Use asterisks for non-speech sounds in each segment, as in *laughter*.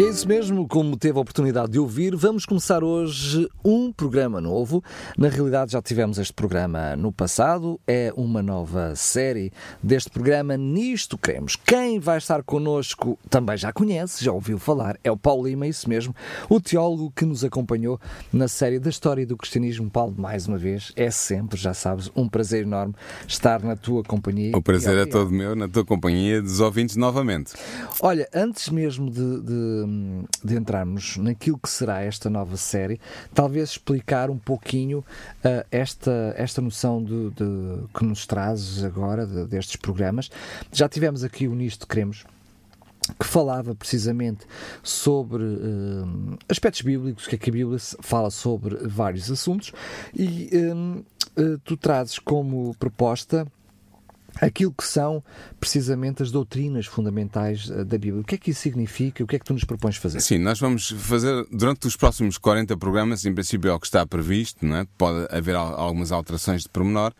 E é isso mesmo, como teve a oportunidade de ouvir, vamos começar hoje um programa novo. Na realidade, já tivemos este programa no passado, é uma nova série deste programa Nisto Queremos. Quem vai estar connosco também já conhece, já ouviu falar, é o Paulo Lima, isso mesmo, o teólogo que nos acompanhou na série da história do cristianismo. Paulo, mais uma vez, é sempre, já sabes, um prazer enorme estar na tua companhia. O prazer é todo meu, na tua companhia, dos ouvintes novamente. Olha, antes mesmo de, de de entrarmos naquilo que será esta nova série, talvez explicar um pouquinho uh, esta, esta noção de, de, que nos trazes agora de, destes programas. Já tivemos aqui o Nisto Queremos que falava precisamente sobre uh, aspectos bíblicos, que, é que a Bíblia fala sobre vários assuntos, e uh, tu trazes como proposta aquilo que são precisamente as doutrinas fundamentais eh, da Bíblia. O que é que isso significa? O que é que tu nos propões fazer? Sim, nós vamos fazer durante os próximos 40 programas, em princípio é o que está previsto, não é? pode haver algumas alterações de pormenor,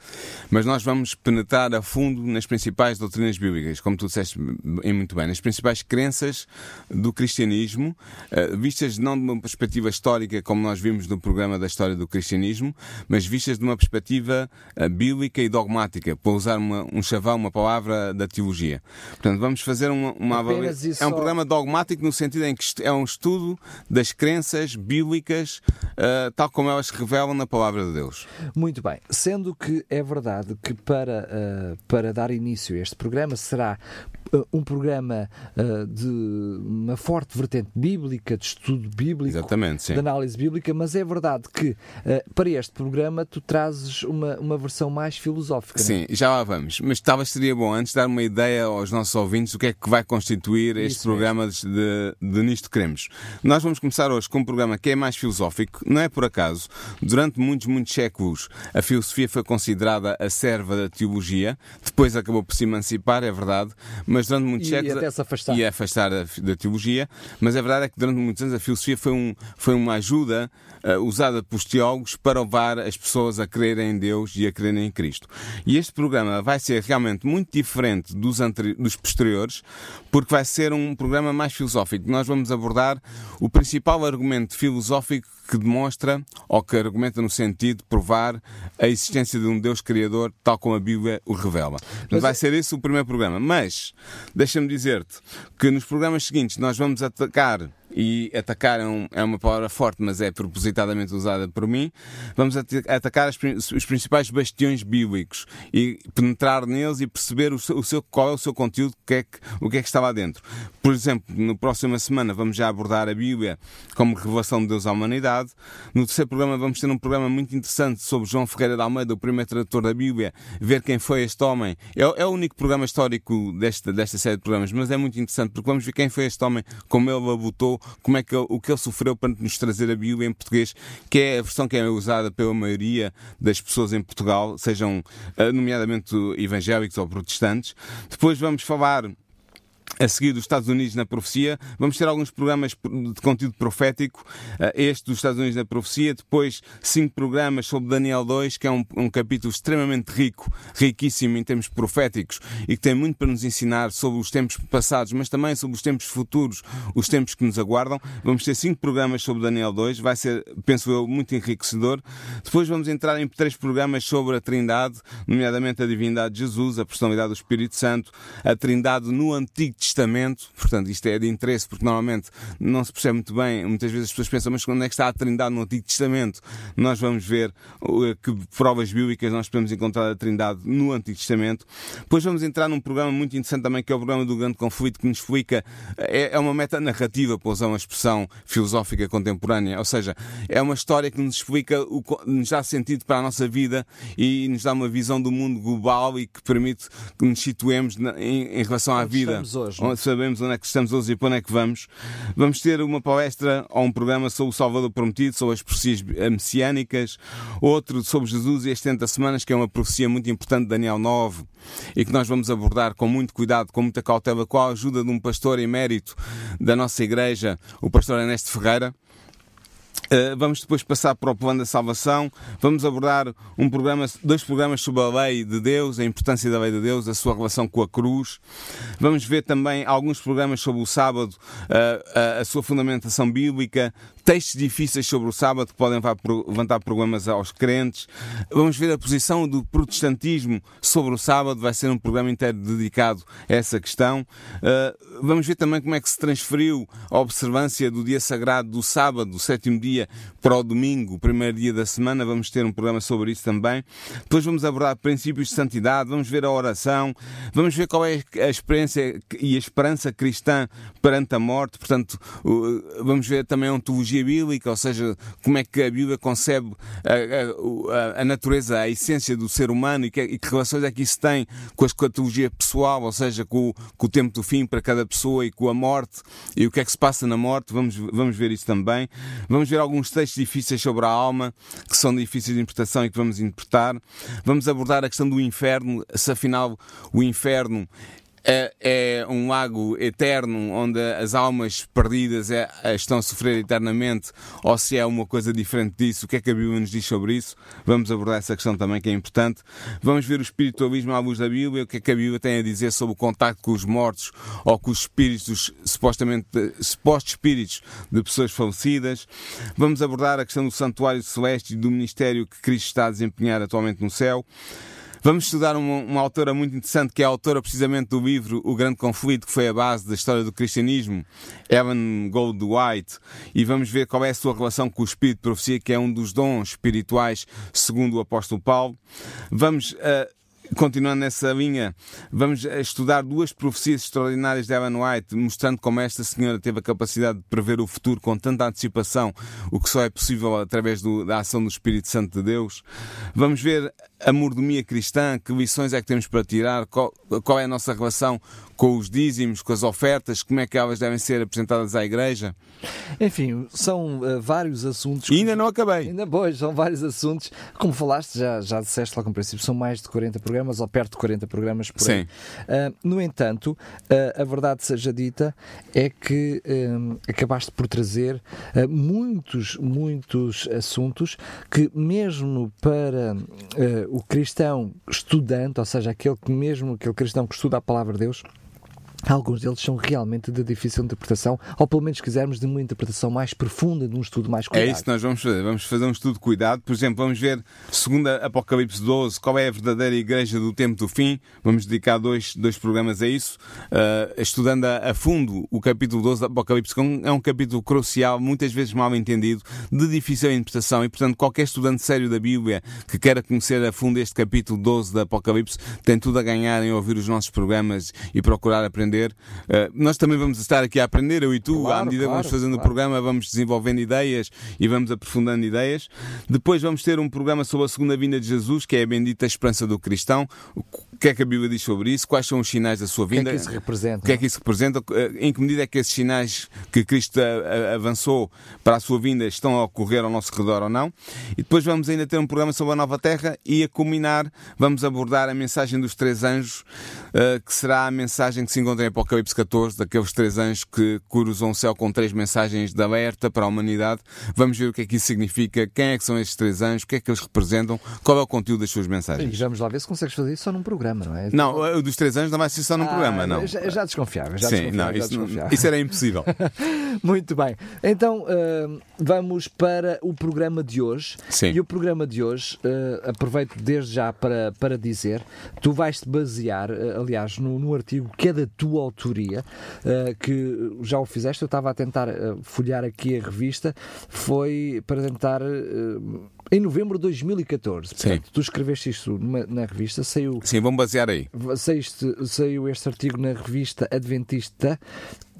mas nós vamos penetrar a fundo nas principais doutrinas bíblicas, como tu disseste muito bem, nas principais crenças do cristianismo, eh, vistas não de uma perspectiva histórica, como nós vimos no programa da história do cristianismo, mas vistas de uma perspectiva eh, bíblica e dogmática, para usar uma, um chavão, uma palavra da teologia. Portanto, vamos fazer uma, uma avaliação. É um programa dogmático no sentido em que é um estudo das crenças bíblicas, uh, tal como elas se revelam na palavra de Deus. Muito bem. Sendo que é verdade que para, uh, para dar início a este programa será uh, um programa de uma forte vertente bíblica, de estudo bíblico, Exatamente, sim. de análise bíblica, mas é verdade que para este programa tu trazes uma, uma versão mais filosófica. É? Sim, já lá vamos. Mas talvez seria bom antes dar uma ideia aos nossos ouvintes do que é que vai constituir este Isso programa de, de Nisto Queremos. Nós vamos começar hoje com um programa que é mais filosófico, não é por acaso. Durante muitos, muitos séculos a filosofia foi considerada a serva da teologia, depois acabou por se emancipar, é verdade, mas durante muitos e, séculos. E até se afastar. E afastar da, da, teologia, mas a verdade é que durante muitos anos a filosofia foi, um, foi uma ajuda uh, usada pelos teólogos para levar as pessoas a crerem em Deus e a crerem em Cristo. E este programa vai ser realmente muito diferente dos, dos posteriores, porque vai ser um programa mais filosófico. Nós vamos abordar o principal argumento filosófico que demonstra ou que argumenta no sentido de provar a existência de um Deus Criador, tal como a Bíblia o revela. Mas vai é- ser esse o primeiro programa. Mas, deixa-me dizer-te que nos programas seguintes nós vamos atacar e atacar é, é, uma palavra forte, mas é propositadamente usada por mim. Vamos atacar as, os principais bastiões bíblicos e penetrar neles e perceber o seu, o seu, qual é o seu conteúdo, o que, é que, o que é que está lá dentro. Por exemplo, na próxima semana vamos já abordar a Bíblia como revelação de Deus à humanidade. No terceiro programa vamos ter um programa muito interessante sobre João Ferreira de Almeida, o primeiro tradutor da Bíblia, ver quem foi este homem. É, é o único programa histórico desta, desta série de programas, mas é muito interessante porque vamos ver quem foi este homem, como ele abutou como é que ele, o que ele sofreu para nos trazer a Bíblia em português, que é a versão que é usada pela maioria das pessoas em Portugal, sejam eh, nomeadamente evangélicos ou protestantes. Depois vamos falar a seguir dos Estados Unidos na profecia. Vamos ter alguns programas de conteúdo profético. Eh, este dos Estados Unidos na profecia. Depois, cinco programas sobre Daniel 2, que é um, um, capítulo extremamente rico, riquíssimo em termos proféticos e que tem muito para nos ensinar sobre os tempos passados, mas também sobre os tempos futuros, os tempos que nos aguardam. Vamos ter cinco programas sobre Daniel 2. Vai ser, penso eu, muito enriquecedor. Depois vamos entrar em três programas sobre a Trindade, nomeadamente a divindade de Jesus, a personalidade do Espírito Santo, a Trindade no Antigo Testamento, portanto, isto é de interesse porque normalmente não se percebe muito bem, muitas vezes as pessoas pensam, mas quando é que está a Trindade no Antigo Testamento? Nós vamos ver que provas bíblicas nós podemos encontrar a Trindade no Antigo Testamento. Depois vamos entrar num programa muito interessante também, que é o programa do Grande Conflito, que nos explica, é, é uma meta-narrativa, para usar uma expressão filosófica contemporânea, ou seja, é uma história que nos explica, o, nos dá sentido para a nossa vida e nos dá uma visão do mundo global e que permite que nos situemos na, em, em relação à vida. hoje. Onde sabemos onde é que estamos hoje e para onde é que vamos. Vamos ter uma palestra ou um programa sobre o Salvador Prometido, sobre as profecias messiânicas, outro sobre Jesus e as 70 semanas, que é uma profecia muito importante de Daniel 9 e que nós vamos abordar com muito cuidado, com muita cautela, com a ajuda de um pastor emérito da nossa igreja, o pastor Ernesto Ferreira. Uh, vamos depois passar para o plano da salvação. Vamos abordar um programa, dois programas sobre a lei de Deus, a importância da lei de Deus, a sua relação com a cruz. Vamos ver também alguns programas sobre o sábado, uh, a, a sua fundamentação bíblica, textos difíceis sobre o sábado que podem levantar problemas aos crentes. Vamos ver a posição do protestantismo sobre o sábado, vai ser um programa inteiro dedicado a essa questão. Uh, vamos ver também como é que se transferiu a observância do dia sagrado do sábado, do sétimo dia, para o domingo, primeiro dia da semana. Vamos ter um programa sobre isso também. Depois vamos abordar princípios de santidade, vamos ver a oração, vamos ver qual é a experiência e a esperança cristã perante a morte. Portanto, vamos ver também a ontologia bíblica, ou seja, como é que a Bíblia concebe a, a, a natureza, a essência do ser humano e que, e que, relações é que isso tem com a escatologia pessoal, ou seja, com, com, o tempo do fim para cada pessoa e com a morte e o que é que se passa na morte. Vamos, vamos ver isso também. Vamos ver alguns textos difíceis sobre a alma, que são difíceis de interpretação e que vamos interpretar. Vamos abordar a questão do inferno, se afinal o inferno é, é, um lago eterno onde as almas perdidas é, estão a sofrer eternamente, ou se é uma coisa diferente disso, o que é que a Bíblia nos diz sobre isso? Vamos abordar essa questão também que é importante. Vamos ver o espiritualismo à luz da Bíblia, o que é que a Bíblia tem a dizer sobre o contacto com os mortos ou com os espíritos, supostamente supostos espíritos de pessoas falecidas. Vamos abordar a questão do santuário celeste e do ministério que Cristo está a desempenhar atualmente no céu. Vamos estudar uma, uma, autora muito interessante, que é a autora precisamente do livro O Grande Conflito, que foi a base da história do cristianismo, Evan Goldwhite, e vamos ver qual é a sua relação com o Espírito de Profecia, que é um dos dons espirituais, segundo o apóstolo Paulo. Vamos uh, Continuando nessa linha, vamos estudar duas profecias extraordinárias de Ellen White, mostrando como esta senhora teve a capacidade de prever o futuro com tanta antecipação, o que só é possível através do, da ação do Espírito Santo de Deus. Vamos ver a mordomia cristã, que lições é que temos para tirar, qual, qual é a nossa relação com os dízimos, com as ofertas, como é que elas devem ser apresentadas à Igreja. Enfim, são uh, vários assuntos. E ainda não acabei. Ainda, pois, são vários assuntos. Como falaste, já, já disseste logo no princípio, são mais de 40 programas, ou perto de 40 programas por Sim. Uh, no entanto, uh, a verdade seja dita, é que acabaste por trazer muitos, muitos assuntos que, mesmo para o cristão estudante, ou seja, aquele que mesmo aquele cristão que estuda a palavra de Deus, Alguns deles são realmente de difícil interpretação, ou pelo menos quisermos de uma interpretação mais profunda, de um estudo mais cuidado. É isso que nós vamos fazer. Vamos fazer um estudo de cuidado. Por exemplo, vamos ver, segundo Apocalipse 12, qual é a verdadeira igreja do tempo do fim. Vamos dedicar dois, dois programas a isso, uh, estudando a, a, fundo o capítulo 12 do Apocalipse, que é um capítulo crucial, muitas vezes mal entendido, de difícil interpretação. E, portanto, qualquer estudante sério da Bíblia que queira conhecer a fundo este capítulo 12 do Apocalipse tem tudo a ganhar em ouvir os nossos programas e procurar aprender aprender. Uh, nós também vamos estar aqui a aprender, eu e tu, claro, à medida claro, que vamos fazendo claro. o programa, vamos desenvolvendo ideias e vamos aprofundando ideias. Depois vamos ter um programa sobre a segunda vinda de Jesus, que é a bendita esperança do cristão. O que é que a Bíblia diz sobre isso? Quais são os sinais da sua vinda? O que é que isso representa? O que é que isso representa? Eh, em que medida é que esses sinais que Cristo avançou para a sua vinda estão a ocorrer ao nosso redor ou não? E depois vamos ainda ter um programa sobre a nova terra e a culminar vamos abordar a mensagem dos três anjos, eh, que será a mensagem que se encontra em Apocalipse 14, daqueles três anjos que cruzam o céu com três mensagens de alerta para a humanidade. Vamos ver o que é que isso significa, quem é que são estes três anjos, o que é que eles representam, qual é o conteúdo das suas mensagens. E vamos lá ver se consegues fazer isso só num programa, não é? Não, o dos três anjos não vai ser só num ah, programa, não. Já, já desconfiava, já Sim, desconfiava, não, isso, desconfiava. isso era impossível. *laughs* Muito bem. Então uh, vamos para o programa de hoje. Sim. E o programa de hoje, uh, aproveito desde já para, para dizer, tu vais-te basear, uh, aliás, no, no artigo que é da tua autoria, que já o fizeste, eu estava a tentar folhear aqui a revista, foi para tentar em novembro de 2014. Portanto, Sim. tu escreveste isto numa, na revista, saiu. Sim, vamos basear aí. Saíste, saiu este artigo na revista Adventista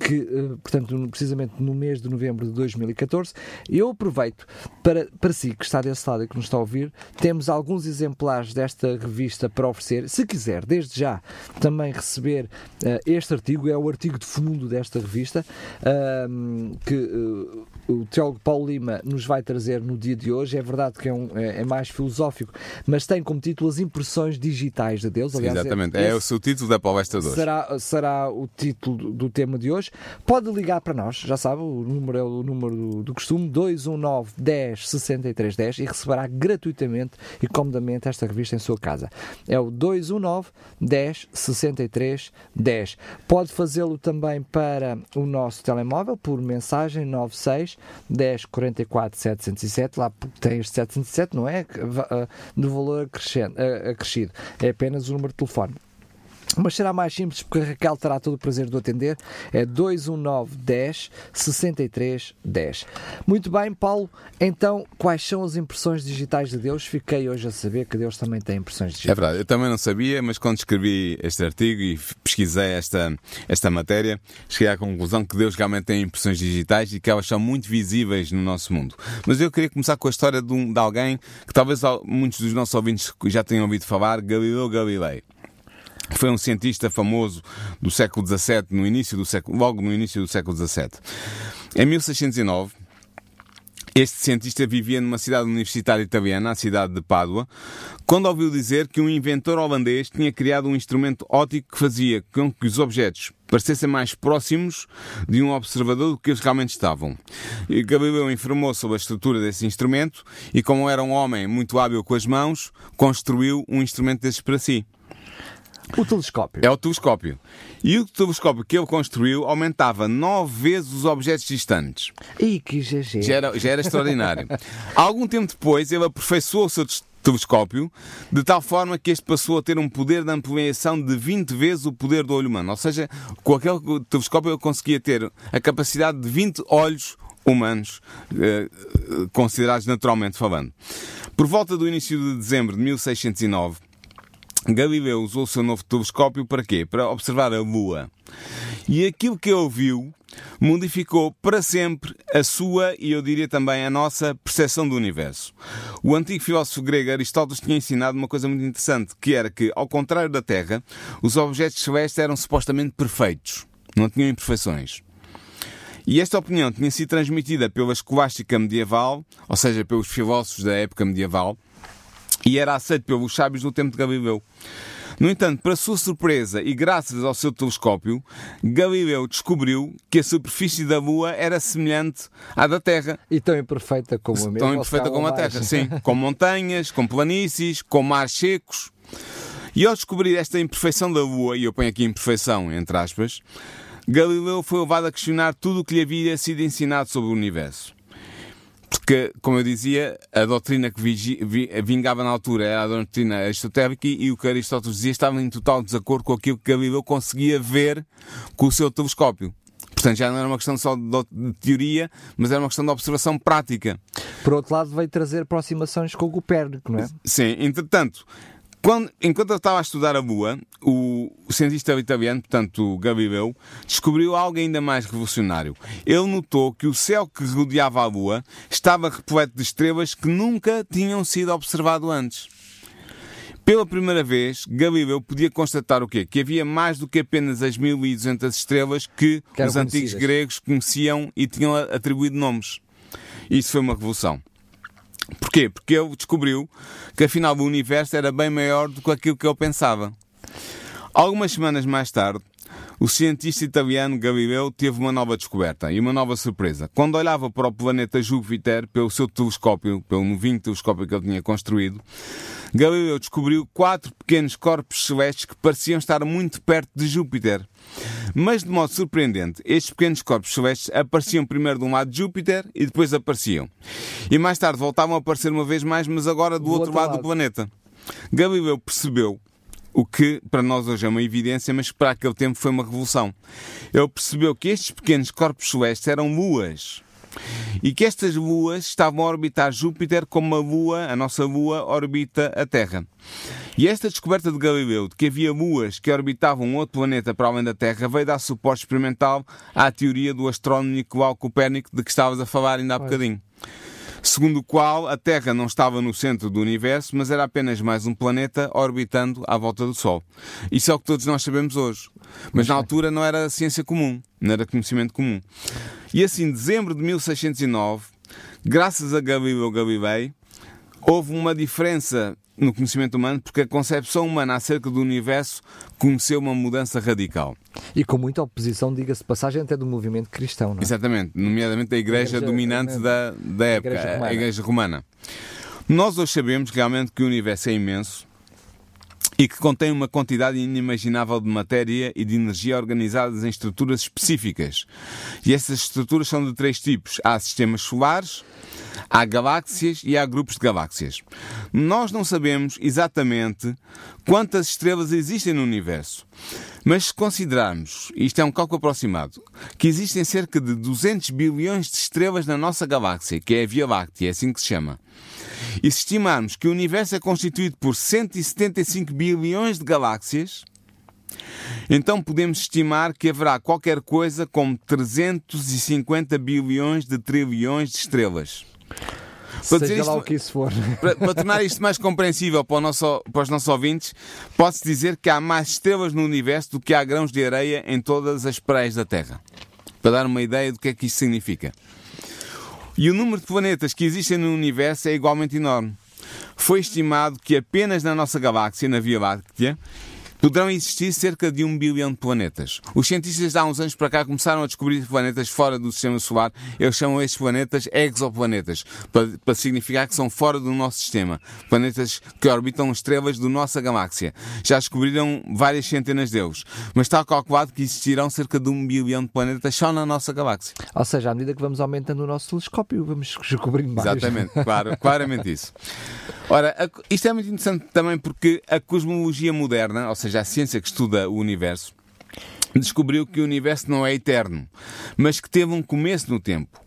que, portanto, precisamente no mês de novembro de 2014. Eu aproveito para, para si que está desse lado e que nos está a ouvir, temos alguns exemplares desta revista para oferecer. Se quiser, desde já, também receber este artigo, é o artigo de fundo desta revista, que o teólogo Paulo Lima nos vai trazer no dia de hoje. É verdade que é, um, é, é mais filosófico, mas tem como título As Impressões Digitais de Deus. Aliás, Exatamente, é, é o seu título da palestra de hoje. Será, será o título do, do, tema de hoje. Pode ligar para nós, já sabe, o número é o número do, do costume, 219 10 63 10 e receberá gratuitamente e comodamente esta revista em sua casa. É o 219 10 63 10. Pode fazê-lo também para o nosso telemóvel por mensagem 96 10 44 707, lá tem este 707, não é? Do valor acrescido, é apenas o número de telefone. Mas será mais simples porque a Raquel terá todo o prazer de o atender. É 219 10 63 10. Muito bem, Paulo. Então, quais são as impressões digitais de Deus? Fiquei hoje a saber que Deus também tem impressões digitais. É verdade, eu também não sabia, mas quando escrevi este artigo e pesquisei esta, esta matéria, cheguei à conclusão que Deus realmente tem impressões digitais e que elas são muito visíveis no nosso mundo. Mas eu queria começar com a história de, um, de alguém que talvez muitos dos nossos ouvintes já tenham ouvido falar, Galileu Galilei. Foi um cientista famoso do século XVII, no início do século, logo no início do século XVII. Em 1609, este cientista vivia numa cidade universitária italiana, a cidade de Pádua, quando ouviu dizer que um inventor holandês tinha criado um instrumento óptico que fazia com que os objetos parecessem mais próximos de um observador do que eles realmente estavam. E Galileu informou sobre a estrutura desse instrumento e, como era um homem muito hábil com as mãos, construiu um instrumento desses para si. O telescópio. É o telescópio. E o telescópio que ele construiu aumentava nove vezes os objetos distantes. E que GG. Já era, já era extraordinário. *laughs* Algum tempo depois, ele aperfeiçoou o seu telescópio, de tal forma que este passou a ter um poder de ampliação de 20 vezes o poder do olho humano. Ou seja, com aquele telescópio ele conseguia ter a capacidade de 20 olhos humanos, eh, considerados naturalmente falando. Por volta do início de dezembro de 1609, Galileu usou o seu novo telescópio para quê? Para observar a Lua. E aquilo que ele viu modificou para sempre a sua e eu diria também a nossa percepção do universo. O antigo filósofo grego Aristóteles tinha ensinado uma coisa muito interessante, que era que, ao contrário da Terra, os objetos celestes eram supostamente perfeitos, não tinham imperfeições. E esta opinião tinha sido transmitida pela escolástica medieval, ou seja, pelos filósofos da época medieval, e era aceito pelos sábios do tempo de Galileu. No entanto, para sua surpresa e graças ao seu telescópio, Galileu descobriu que a superfície da Lua era semelhante à da Terra. E tão imperfeita como a mesma. Tão imperfeita como a Terra, *laughs* sim. Com montanhas, com planícies, com mares secos. E ao descobrir esta imperfeição da Lua, e eu ponho aqui imperfeição entre aspas, Galileu foi levado a questionar tudo o que lhe havia sido ensinado sobre o universo. Porque, como eu dizia, a doutrina que vingava na altura era a doutrina aristotélica e o que Aristóteles dizia estava em total desacordo com aquilo que Galileu conseguia ver com o seu telescópio. Portanto, já não era uma questão só de teoria, mas era uma questão de observação prática. Por outro lado, veio trazer aproximações com o Copérnico, não é? Sim, entretanto, quando, enquanto eu estava a estudar a Lua, o, cientista italiano, portanto Galileu, descobriu algo ainda mais revolucionário. Ele notou que o céu que rodeava a Lua estava repleto de estrelas que nunca tinham sido observado antes. Pela primeira vez, Galileu podia constatar o quê? Que havia mais do que apenas as 1200 estrelas que, que os antigos gregos conheciam e tinham atribuído nomes. Isso foi uma revolução. Porquê? Porque ele descobriu que afinal o universo era bem maior do que aquilo que ele pensava. Algumas semanas mais tarde, o cientista italiano Galileu teve uma nova descoberta e uma nova surpresa. Quando olhava para o planeta Júpiter pelo seu telescópio, pelo novinho telescópio que ele tinha construído, Galileu descobriu quatro pequenos corpos celestes que pareciam estar muito perto de Júpiter. Mas, de modo surpreendente, estes pequenos corpos celestes apareciam primeiro de um lado de Júpiter e depois apareciam. E mais tarde voltavam a aparecer uma vez mais, mas agora do, do outro, outro lado, lado do planeta. Galileu percebeu o que para nós hoje é uma evidência, mas para aquele tempo foi uma revolução. Ele percebeu que estes pequenos corpos celestes eram luas e que estas luas estavam a orbitar Júpiter como a Lua, a nossa Lua, orbita a Terra. E esta descoberta de Galileu de que havia luas que orbitavam um outro planeta para além da Terra veio dar suporte experimental à teoria do astrónomo Nicolau Copérnico de que estavas a falar ainda há bocadinho segundo o qual a Terra não estava no centro do universo, mas era apenas mais um planeta orbitando à volta do Sol. Isso é o que todos nós sabemos hoje. Mas na altura não era ciência comum, não era conhecimento comum. E assim, em dezembro de 1609, graças a Galileu Galilei, houve uma diferença no conhecimento humano porque a concepção humana acerca do universo conheceu uma mudança radical. E com muita oposição, diga-se passagem, até do movimento cristão, não é? Exatamente, nomeadamente da igreja, igreja dominante da, da época, igreja, a igreja romana. Nós hoje sabemos realmente que o universo é imenso e que contém uma quantidade inimaginável de matéria e de energia organizadas em estruturas específicas. E essas estruturas são de três tipos: há sistemas solares, Há galáxias e há grupos de galáxias. Nós não sabemos exatamente quantas estrelas existem no universo. Mas se considerarmos, isto é um cálculo aproximado, que existem cerca de 200 bilhões de estrelas na nossa galáxia, que é a Via Láctea, é assim que se chama, e se estimarmos que o universo é constituído por 175 bilhões de galáxias, então podemos estimar que haverá qualquer coisa como 350 bilhões de trilhões de estrelas. Para, Seja lá isto, o que isso for. *laughs* Para, para, tornar isto mais compreensível para, nosso, para os nossos ouvintes, pode-se dizer que há mais estrelas no universo do que há grãos de areia em todas as praias da Terra. Para dar uma ideia do que é que isto significa. E o número de planetas que existem no universo é igualmente enorme. Foi estimado que apenas na nossa galáxia, na Via Láctea, Poderão existir cerca de um bilhão de planetas. Os cientistas há uns anos para cá começaram a descobrir planetas fora do sistema solar. Eles chamam estes planetas exoplanetas, para, para significar que são fora do nosso sistema. Planetas que orbitam estrelas da nossa galáxia. Já descobriram várias centenas deles, mas está calculado que existirão cerca de um bilhão de planetas só na nossa galáxia. Ou seja, à medida que vamos aumentando o nosso telescópio, vamos *laughs* descobrindo mais. Exatamente, claro, claramente isso. Ora, isto é muito interessante também porque a cosmologia moderna, ou seja, seja, a ciência que estuda o universo, descobriu que o universo não é eterno, mas que teve um começo no tempo.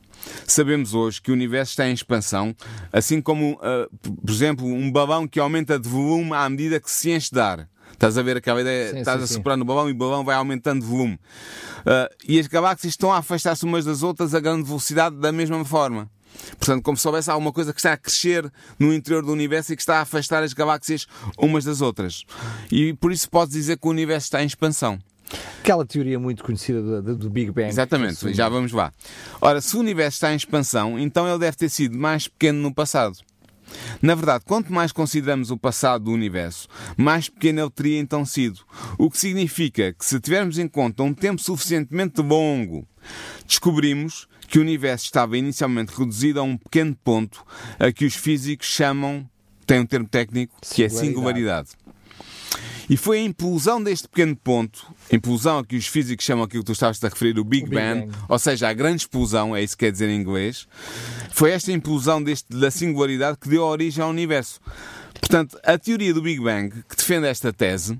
Sabemos hoje que o universo está em expansão, assim como, uh, por exemplo, um balão que aumenta de volume à medida que se enche de ar. Estás a ver aquela ideia? Sim, Estás sim, a soprar no balão e o balão vai aumentando de volume. Uh, e as galáxias estão a afastar-se umas das outras a grande velocidade da mesma forma. Portanto, como se houvesse alguma coisa que está a crescer no interior do universo e que está a afastar as galáxias umas das outras. E por isso pode dizer que o universo está em expansão. Aquela teoria muito conhecida do, do Big Bang. Exatamente, já vamos lá. Ora, se o universo está em expansão, então ele deve ter sido mais pequeno no passado. Na verdade, quanto mais consideramos o passado do universo, mais pequeno ele teria então sido. O que significa que, se tivermos em conta um tempo suficientemente longo, descobrimos que o universo estava inicialmente reduzido a um pequeno ponto a que os físicos chamam, tem um termo técnico, que é singularidade. E foi a implosão deste pequeno ponto, implosão a que os físicos chamam aquilo que tu estavas a referir, o Big, o Big Bang, Bang, ou seja, a grande explosão, é isso que quer dizer em inglês, foi esta implosão deste, da singularidade que deu origem ao universo. Portanto, a teoria do Big Bang, que defende esta tese,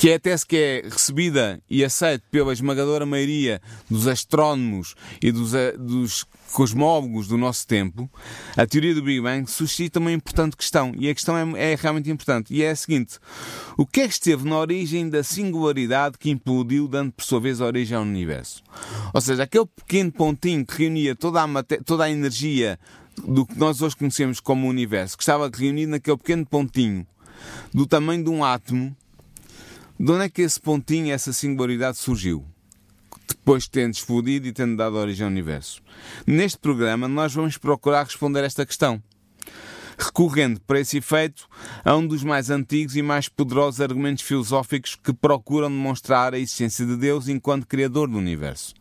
que é a tese que é recebida e aceita pela esmagadora maioria dos astrónomos e dos, eh, dos cosmólogos do nosso tempo, a teoria do Big Bang suscita uma importante questão. E a questão é, é, realmente importante. E é a seguinte: o que é que esteve na origem da singularidade que implodiu, dando por sua vez origem ao universo? Ou seja, aquele pequeno pontinho que reunia toda a, toda a energia do que nós hoje conhecemos como universo, que estava reunido naquele pequeno pontinho do tamanho de um átomo de onde é que esse pontinho, essa singularidade surgiu? Depois de tendo explodido e tendo dado origem ao universo. Neste programa, nós vamos procurar responder esta questão. Recorrendo para esse efeito a um dos mais antigos e mais poderosos argumentos filosóficos que procuram demonstrar a existência de Deus enquanto Criador do universo.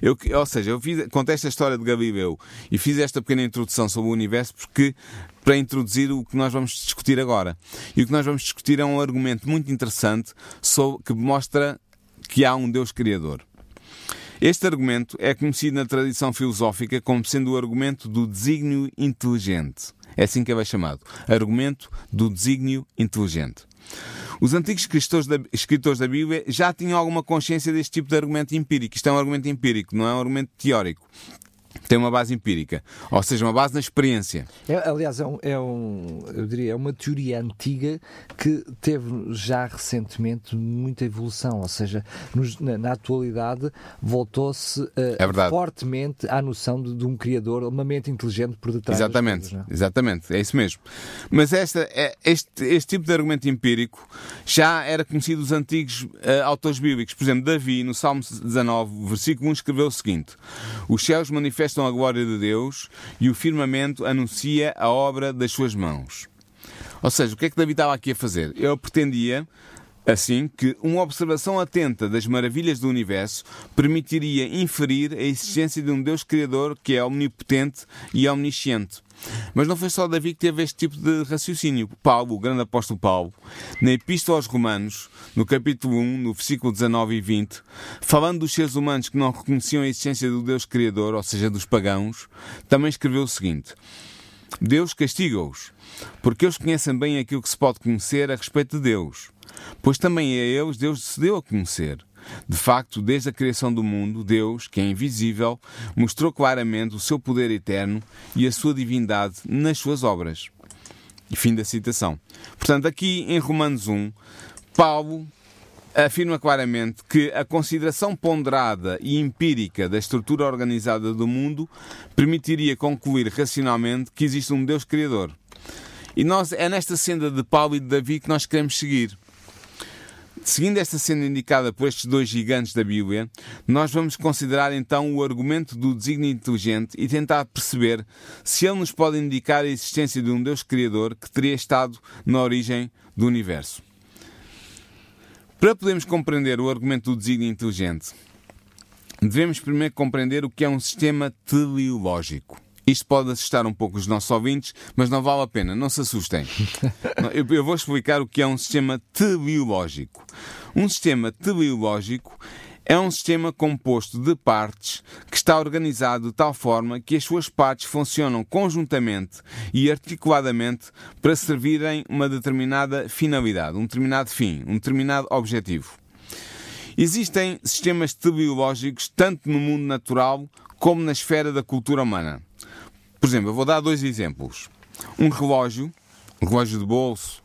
Eu, ou seja, eu fiz, contei esta história de Galileu e fiz esta pequena introdução sobre o universo porque para introduzir o que nós vamos discutir agora. E o que nós vamos discutir é um argumento muito interessante sobre, que mostra que há um Deus Criador. Este argumento é conhecido na tradição filosófica como sendo o argumento do desígnio inteligente. É assim que é chamado. Argumento do desígnio inteligente. Os antigos escritores da Bíblia já tinham alguma consciência deste tipo de argumento empírico. Isto é um argumento empírico, não é um argumento teórico tem uma base empírica, ou seja, uma base na experiência. É, aliás, é, um, é um, eu diria, é uma teoria antiga que teve já recentemente muita evolução, ou seja, nos, na, na, atualidade voltou-se uh, é fortemente à noção de, de, um criador, uma mente inteligente por detrás. Exatamente, coisas, é? exatamente, é isso mesmo. Mas esta, é, este, este tipo de argumento empírico já era conhecido dos antigos uh, autores bíblicos. Por exemplo, Davi, no Salmo 19, versículo 1, escreveu o seguinte: Os céus manifestam manifestam a glória de Deus e o firmamento anuncia a obra das suas mãos. Ou seja, o que é que Davi estava aqui a fazer? Ele pretendia, assim, que uma observação atenta das maravilhas do universo permitiria inferir a existência de um Deus Criador que é omnipotente e omnisciente. Mas não foi só Davi que teve este tipo de raciocínio. Paulo, o grande apóstolo Paulo, na Epístola aos Romanos, no capítulo 1, no versículo 19 e 20, falando dos seres humanos que não reconheciam a existência do Deus Criador, ou seja, dos pagãos, também escreveu o seguinte: Deus castiga-os, porque eles conhecem bem aquilo que se pode conhecer a respeito de Deus, pois também a eles Deus se deu a conhecer. De facto, desde a criação do mundo, Deus, que é invisível, mostrou claramente o seu poder eterno e a sua divindade nas suas obras. E fim da citação. Portanto, aqui em Romanos 1, Paulo afirma claramente que a consideração ponderada e empírica da estrutura organizada do mundo permitiria concluir racionalmente que existe um Deus Criador. E nós, é nesta senda de Paulo e de Davi que nós queremos seguir. Seguindo esta cena indicada por estes dois gigantes da Bíblia, nós vamos considerar então o argumento do desígnio inteligente e tentar perceber se ele nos pode indicar a existência de um Deus Criador que teria estado na origem do universo. Para podermos compreender o argumento do desígnio inteligente, devemos primeiro compreender o que é um sistema teleológico. Isto pode assustar um pouco os nossos ouvintes, mas não vale a pena, não se assustem. *laughs* Eu vou explicar o que é um sistema teleológico. Um sistema teleológico é um sistema composto de partes que está organizado de tal forma que as suas partes funcionam conjuntamente e articuladamente para servirem uma determinada finalidade, um determinado fim, um determinado objetivo. Existem sistemas teleológicos tanto no mundo natural como na esfera da cultura humana. Por exemplo, eu vou dar dois exemplos. Um relógio, um relógio de bolso,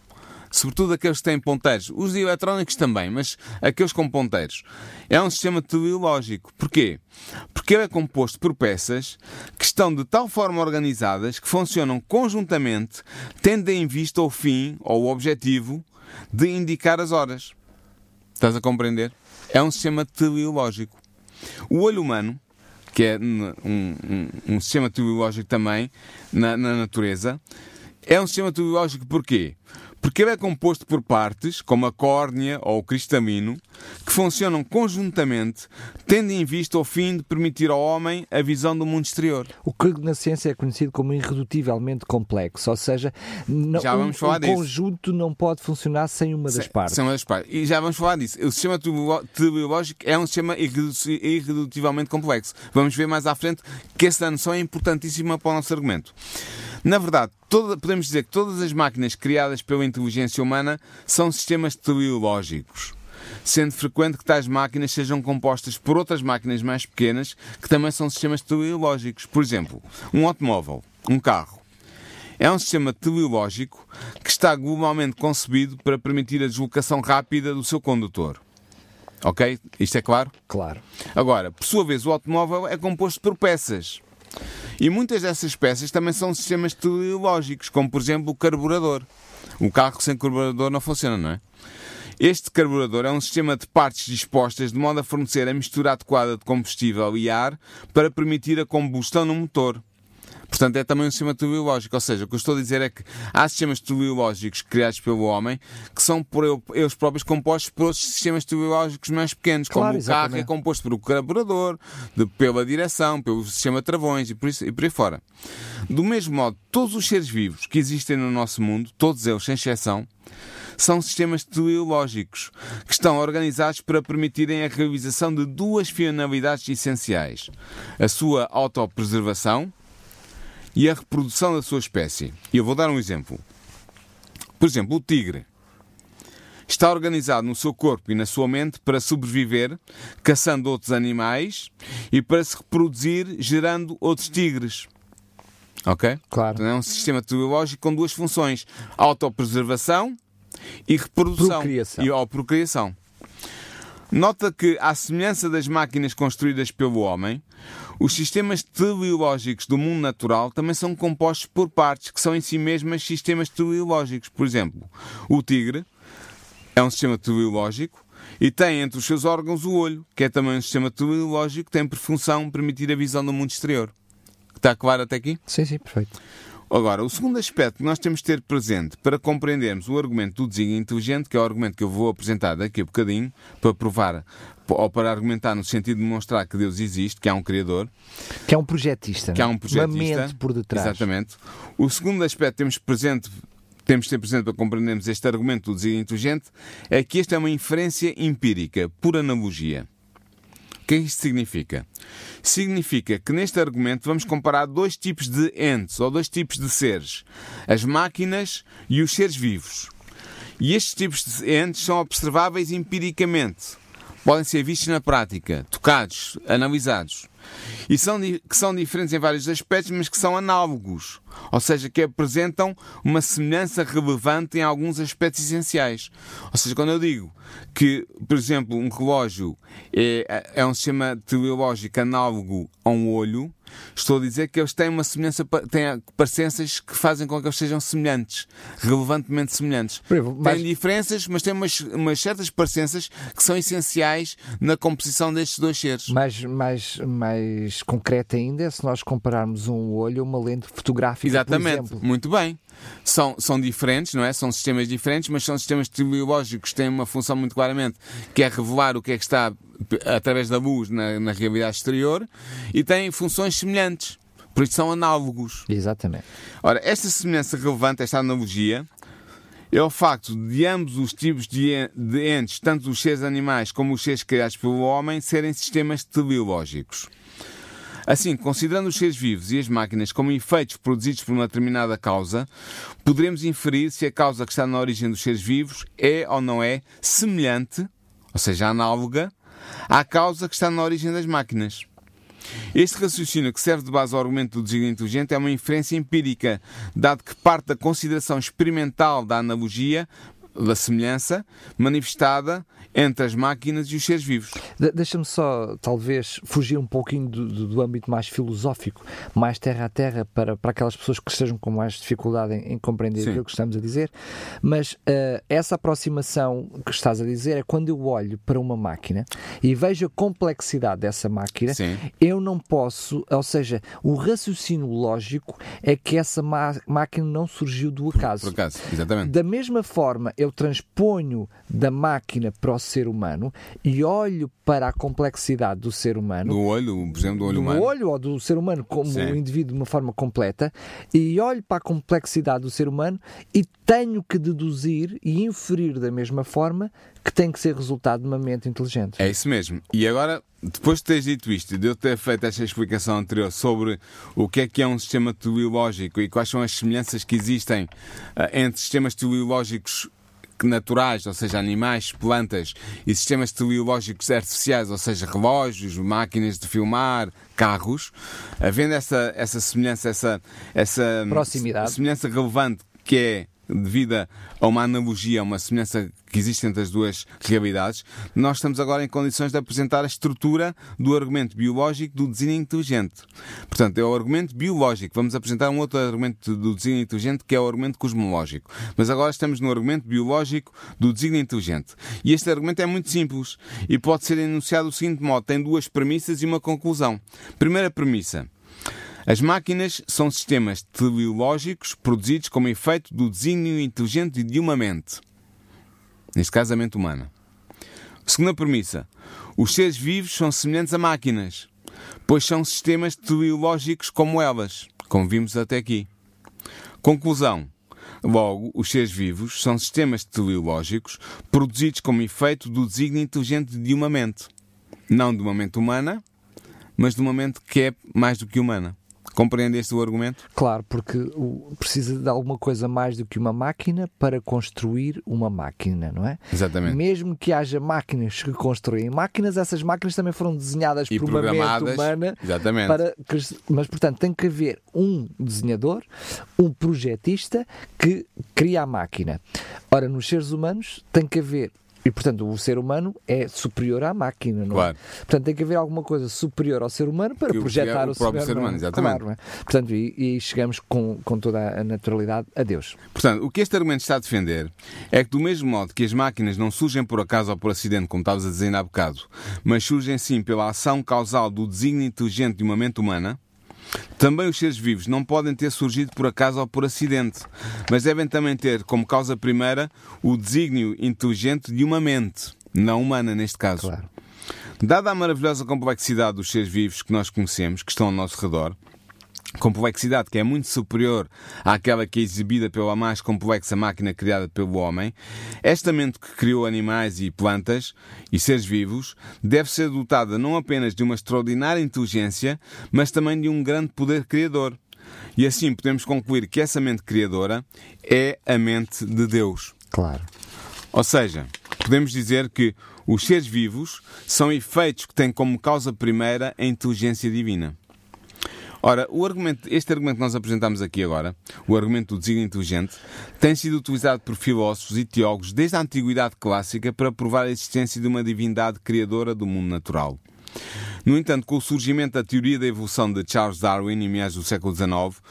sobretudo aqueles que têm ponteiros. Os eletrónicos também, mas aqueles com ponteiros. É um sistema teleológico. Porquê? Porque ele é composto por peças que estão de tal forma organizadas que funcionam conjuntamente, tendo em vista o fim ou o objetivo de indicar as horas. Estás a compreender? É um sistema teleológico. O olho humano que é um, um, um sistema teleológico também na, na natureza. É um sistema teleológico porquê? porque ele é composto por partes, como a córnea ou o cristalino, que funcionam conjuntamente, tendo em vista o fim de permitir ao homem a visão do mundo exterior. O que na ciência é conhecido como irredutivelmente complexo, ou seja, não, já vamos um, falar um disso. conjunto não pode funcionar sem uma das partes. Sem uma das partes. E já vamos falar disso. O sistema teleológico é um sistema irredutivelmente complexo. Vamos ver mais à frente que essa noção é importantíssima para o nosso argumento. Na verdade, toda, podemos dizer que todas as máquinas criadas pela inteligência humana são sistemas teleológicos sendo frequente que tais máquinas sejam compostas por outras máquinas mais pequenas que também são sistemas teleológicos. Por exemplo, um automóvel, um carro. É um sistema teleológico que está globalmente concebido para permitir a deslocação rápida do seu condutor. Ok? Isto é claro? Claro. Agora, por sua vez, o automóvel é composto por peças. E muitas dessas peças também são sistemas teleológicos, como por exemplo o carburador. O carro sem carburador não funciona, não é? Este carburador é um sistema de partes dispostas de modo a fornecer a mistura adequada de combustível e ar para permitir a combustão no motor. Portanto, é também um sistema teleológico. Ou seja, o que eu estou a dizer é que há sistemas teleológicos criados pelo homem que são por eles próprios compostos por outros sistemas teleológicos mais pequenos, claro, como exatamente. o carro é composto pelo carburador, de, pela direção, pelo sistema de travões e por, isso, e por aí fora. Do mesmo modo, todos os seres vivos que existem no nosso mundo, todos eles, sem exceção, são sistemas teleológicos que estão organizados para permitirem a realização de duas finalidades essenciais: a sua autopreservação e a reprodução da sua espécie. E eu vou dar um exemplo. Por exemplo, o tigre. está organizado no seu corpo e na sua mente para sobreviver, caçando outros animais e para se reproduzir, gerando outros tigres. Ok? Claro. Então é um sistema teleológico com duas funções: autopreservação e reprodução. Procriação. E ou procriação. Nota que, à semelhança das máquinas construídas pelo homem, os sistemas teleológicos do mundo natural também são compostos por partes que são em si mesmas sistemas teleológicos. Por exemplo, o tigre é um sistema teleológico e tem entre os seus órgãos o olho, que é também um sistema teleológico que tem por função permitir a visão do mundo exterior. Está claro até aqui? Sim, sim, perfeito. Agora, o segundo aspecto que nós temos de ter presente para compreendermos o argumento do desígnio inteligente, que é o argumento que eu vou apresentar daqui a bocadinho, para provar ou para argumentar no sentido de demonstrar que Deus existe, que há um Criador, Que é um projetista. que há não é? um projetista. Uma mente por detrás. Exatamente. O segundo aspecto que temos presente temos de ter presente para compreendermos este argumento do desígnio inteligente é que este é uma inferência empírica, por analogia. O que é que isto significa? Significa que neste argumento vamos comparar dois tipos de entes, ou dois tipos de seres: as máquinas e os seres vivos. E estes tipos de entes são observáveis empiricamente. Podem ser vistos na prática, tocados, analisados. E são, que são diferentes em vários aspectos, mas que são análogos. Ou seja, que apresentam uma semelhança relevante em alguns aspectos essenciais. Ou seja, quando eu digo que, por exemplo, um relógio é, é um sistema teleológico análogo a um olho, estou a dizer que eles têm uma semelhança, têm parecenças que fazem com que eles sejam semelhantes, relevantemente semelhantes. Exemplo, mais- Têm diferenças, mas têm umas, umas certas parecenças que são essenciais na composição destes dois seres. Mais, mais, mais concreto ainda é se nós compararmos um olho a uma lente fotográfica, Exatamente, por exemplo. muito bem. São, são diferentes, não é? São sistemas diferentes, mas são sistemas teleológicos que têm uma função muito claramente, que é revelar o que é que está através da luz na, na realidade exterior e têm funções semelhantes. Por isso são análogos. Exatamente. Ora, esta semelhança relevante, esta analogia, é o facto de ambos os tipos de entes, tanto os seres animais como os seres criados pelo homem, serem sistemas teleológicos. Assim, considerando os seres vivos e as máquinas como efeitos produzidos por uma determinada causa, poderemos inferir se a causa que está na origem dos seres vivos é ou não é semelhante, ou seja, análoga, à causa que está na origem das máquinas. Este raciocínio que serve de base ao argumento do desígnio inteligente é uma inferência empírica, dado que parte da consideração experimental da analogia, da semelhança, manifestada entre as máquinas e os seres vivos. De- Deixa-me só, talvez, fugir um pouquinho do, do- do âmbito mais filosófico, mais terra a terra, para, para aquelas pessoas que estejam com mais dificuldade em, em compreender Sim. aquilo que estamos a dizer. Mas eh, essa aproximação que estás a dizer é quando eu olho para uma máquina e vejo a complexidade dessa máquina, Sim. eu não posso, ou seja, o raciocínio lógico é que essa má- máquina não surgiu do acaso. Por acaso, exatamente. Da mesma forma, eu transponho da máquina para o ser humano e olho para a complexidade do ser humano. Do olho, por exemplo, do olho do humano. olho ou do ser humano como Sim. um indivíduo de uma forma completa e olho para a complexidade do ser humano e tenho que deduzir e inferir da mesma forma que tem que ser resultado de uma mente inteligente. É isso mesmo. E agora, depois de teres dito isto e de eu ter feito esta explicação anterior sobre o que é que é um sistema teleológico e quais são as semelhanças que existem ah, entre sistemas teleológicos naturais, ou seja, animais, plantas, e sistemas teleológicos artificiais, ou seja, relógios, máquinas de filmar, carros, havendo essa, essa semelhança, essa, essa Proximidade. semelhança relevante que é devida a uma analogia, a uma semelhança que existe entre as duas realidades, nós estamos agora em condições de apresentar a estrutura do argumento biológico do desígnio inteligente. Portanto, é o argumento biológico. Vamos apresentar um outro argumento do desígnio inteligente, que é o argumento cosmológico. Mas agora estamos no argumento biológico do desígnio inteligente. E este argumento é muito simples e pode ser enunciado do seguinte modo: tem duas premissas e uma conclusão. Primeira premissa. As máquinas são sistemas teleológicos produzidos como efeito do desígnio inteligente de uma mente. Neste caso, a mente humana. Segunda premissa. Os seres vivos são semelhantes a máquinas, pois são sistemas teleológicos como elas, como vimos até aqui. Conclusão. Logo, os seres vivos são sistemas teleológicos produzidos como efeito do desígnio inteligente de uma mente. Não de uma mente humana, mas de uma mente que é mais do que humana. Compreendeste o argumento? Claro, porque precisa de alguma coisa mais do que uma máquina para construir uma máquina, não é? Exatamente. Mesmo que haja máquinas que constroem máquinas, essas máquinas também foram desenhadas E por uma mente humana exatamente. para mas portanto tem que haver um desenhador, um projetista que cria a máquina. Ora, nos seres humanos tem que haver e portanto o ser humano é superior à máquina, não Claro. é? Portanto tem que haver alguma coisa superior ao ser humano para Que projetar é o o, próprio ser é? humano, exatamente. Claro, é? Portanto, e, e chegamos com, com toda a naturalidade a Deus. Portanto, o que este argumento está a defender é que, do mesmo modo que as máquinas não surgem por acaso ou por acidente, como estavas a dizer ainda há bocado, mas surgem sim pela ação causal do desígnio inteligente de uma mente humana, também os seres vivos não podem ter surgido por acaso ou por acidente, mas devem também ter como causa primeira o desígnio inteligente de uma mente, não humana neste caso. Claro. Dada a maravilhosa complexidade dos seres vivos que nós conhecemos, que estão ao nosso redor, complexidade que é muito superior àquela que é exibida pela mais complexa máquina criada pelo homem, esta mente que criou animais e plantas e seres vivos deve ser dotada não apenas de uma extraordinária inteligência, mas também de um grande poder criador. E assim podemos concluir que essa mente criadora é a mente de Deus. Claro. Ou seja, podemos dizer que os seres vivos são efeitos que têm como causa primeira a inteligência divina. Ora, o argumento, este argumento que nós apresentamos aqui agora, o argumento do desígnio inteligente, tem sido utilizado por filósofos e teólogos desde a Antiguidade Clássica para provar a existência de uma divindade criadora do mundo natural. No entanto, com o surgimento da teoria da evolução de Charles Darwin em meados do século XIX,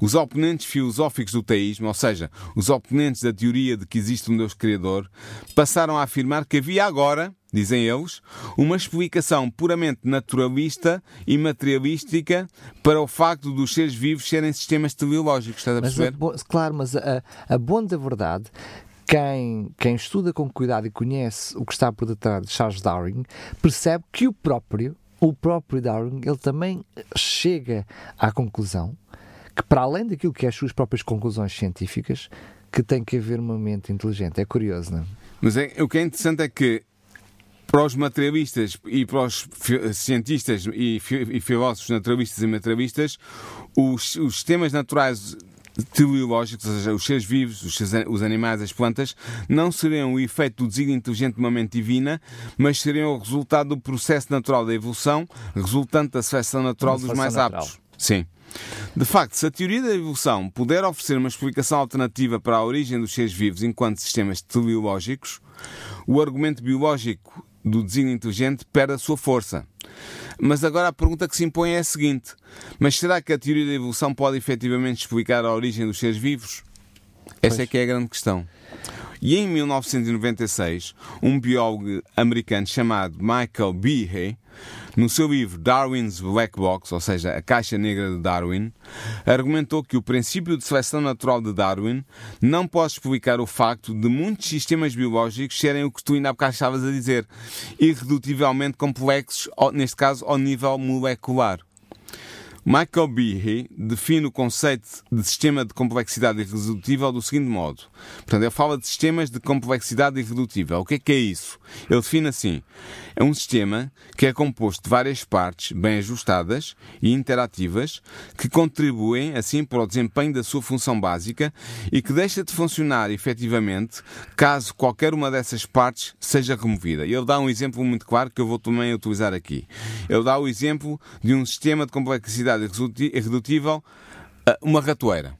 os oponentes filosóficos do teísmo, ou seja, os oponentes da teoria de que existe um Deus Criador, passaram a afirmar que havia agora, dizem eles, uma explicação puramente naturalista e materialística para o facto dos seres vivos serem sistemas teleológicos. Estás a Mas a, perceber? claro, mas a, a bom da verdade, quem, quem estuda com cuidado e conhece o que está por detrás de Charles Darwin, percebe que o próprio, o próprio Darwin, ele também chega à conclusão que para além daquilo que é as suas próprias conclusões científicas, que tem que haver uma mente inteligente. É curioso, não é? Mas é- o que é interessante é que para os materialistas e para os cientistas e, e filósofos naturalistas e materialistas, os, os sistemas naturais teleológicos, ou seja, os seres vivos, os, seres- os animais, as plantas, não seriam o efeito do desígnio inteligente de uma mente divina, mas seriam o resultado do processo natural da evolução, resultante da seleção natural dos mais natural. aptos. Sim. De facto, se a teoria da evolução puder oferecer uma explicação alternativa para a origem dos seres vivos enquanto sistemas teleológicos, o argumento biológico do desígnio inteligente perde a sua força. Mas agora a pergunta que se impõe é a seguinte: mas será que a teoria da evolução pode efetivamente explicar a origem dos seres vivos? Essa é que é a grande questão. E em 1996, um biólogo americano chamado Michael Behe, no seu livro Darwin's Black Box, ou seja, a caixa negra de Darwin, argumentou que o princípio de seleção natural de Darwin não pode explicar o facto de muitos sistemas biológicos serem o que tu ainda há bocado estavas a dizer, irredutivelmente complexos, neste caso ao nível molecular. Michael Behe define o conceito de sistema de complexidade irredutível do seguinte modo. Portanto, ele fala de sistemas de complexidade irredutível. O que é que é isso? Ele define assim: é um sistema que é composto de várias partes bem ajustadas e interativas que contribuem, assim, para o desempenho da sua função básica e que deixa de funcionar efetivamente caso qualquer uma dessas partes seja removida. Ele dá um exemplo muito claro que eu vou também utilizar aqui. Ele dá o exemplo de um sistema de complexidade irreduti- irredutível, ah, uma ratoeira.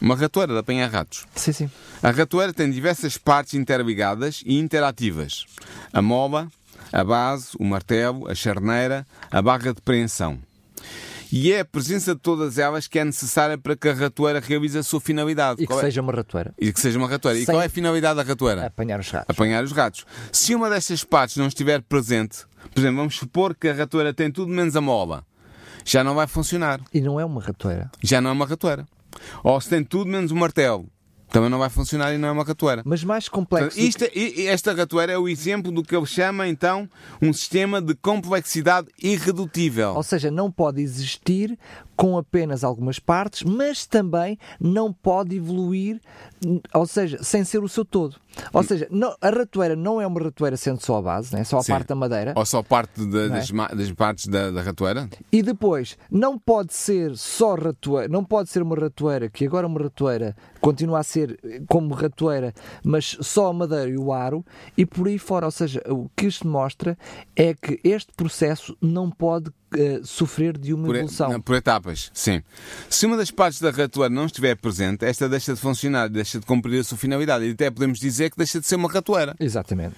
Uma ratoeira de apanhar ratos. Sim, sim. A ratoeira tem diversas partes interligadas e interativas. A mola, a base, o martelo, a charneira, a barra de preensão. E é a presença de todas elas que é necessária para que a ratoeira realize a sua finalidade. E que Qual é? seja uma ratoeira. E que seja uma ratoeira. E Sem- qual é a finalidade da ratoeira? Apanhar os ratos. Apanhar os ratos. Se uma destas partes não estiver presente, por exemplo, vamos supor que a ratoeira tem tudo menos a mola, já não vai funcionar. E não é uma ratoeira. Já não é uma ratoeira. Ou se tem tudo menos o martelo, também não vai funcionar e não é uma ratoeira. Mas mais complexo. Portanto, isto é- e- e esta ratoeira é o exemplo do que ele chama, então, um sistema de complexidade irredutível. Ou seja, não pode existir com apenas algumas partes, mas também não pode evoluir, ou seja, sem ser o seu todo. Ou seja, não, a ratoeira não é uma ratoeira sendo só a base, né? só a Sim. parte da madeira. Ou só parte Não é? das, das partes da, da ratoeira? E depois, não pode ser só ratoeira, não pode ser uma ratoeira, que agora uma ratoeira continua a ser eh, como ratoeira, mas só a madeira e o aro, e por aí fora. Ou seja, o que isto mostra é que este processo não pode eh, sofrer de uma Por, evolução. por etapas, sim. Se uma das partes da ratoeira não estiver presente, esta deixa de funcionar, deixa de cumprir a sua finalidade. E até podemos dizer que deixa de ser uma ratoeira. Exatamente.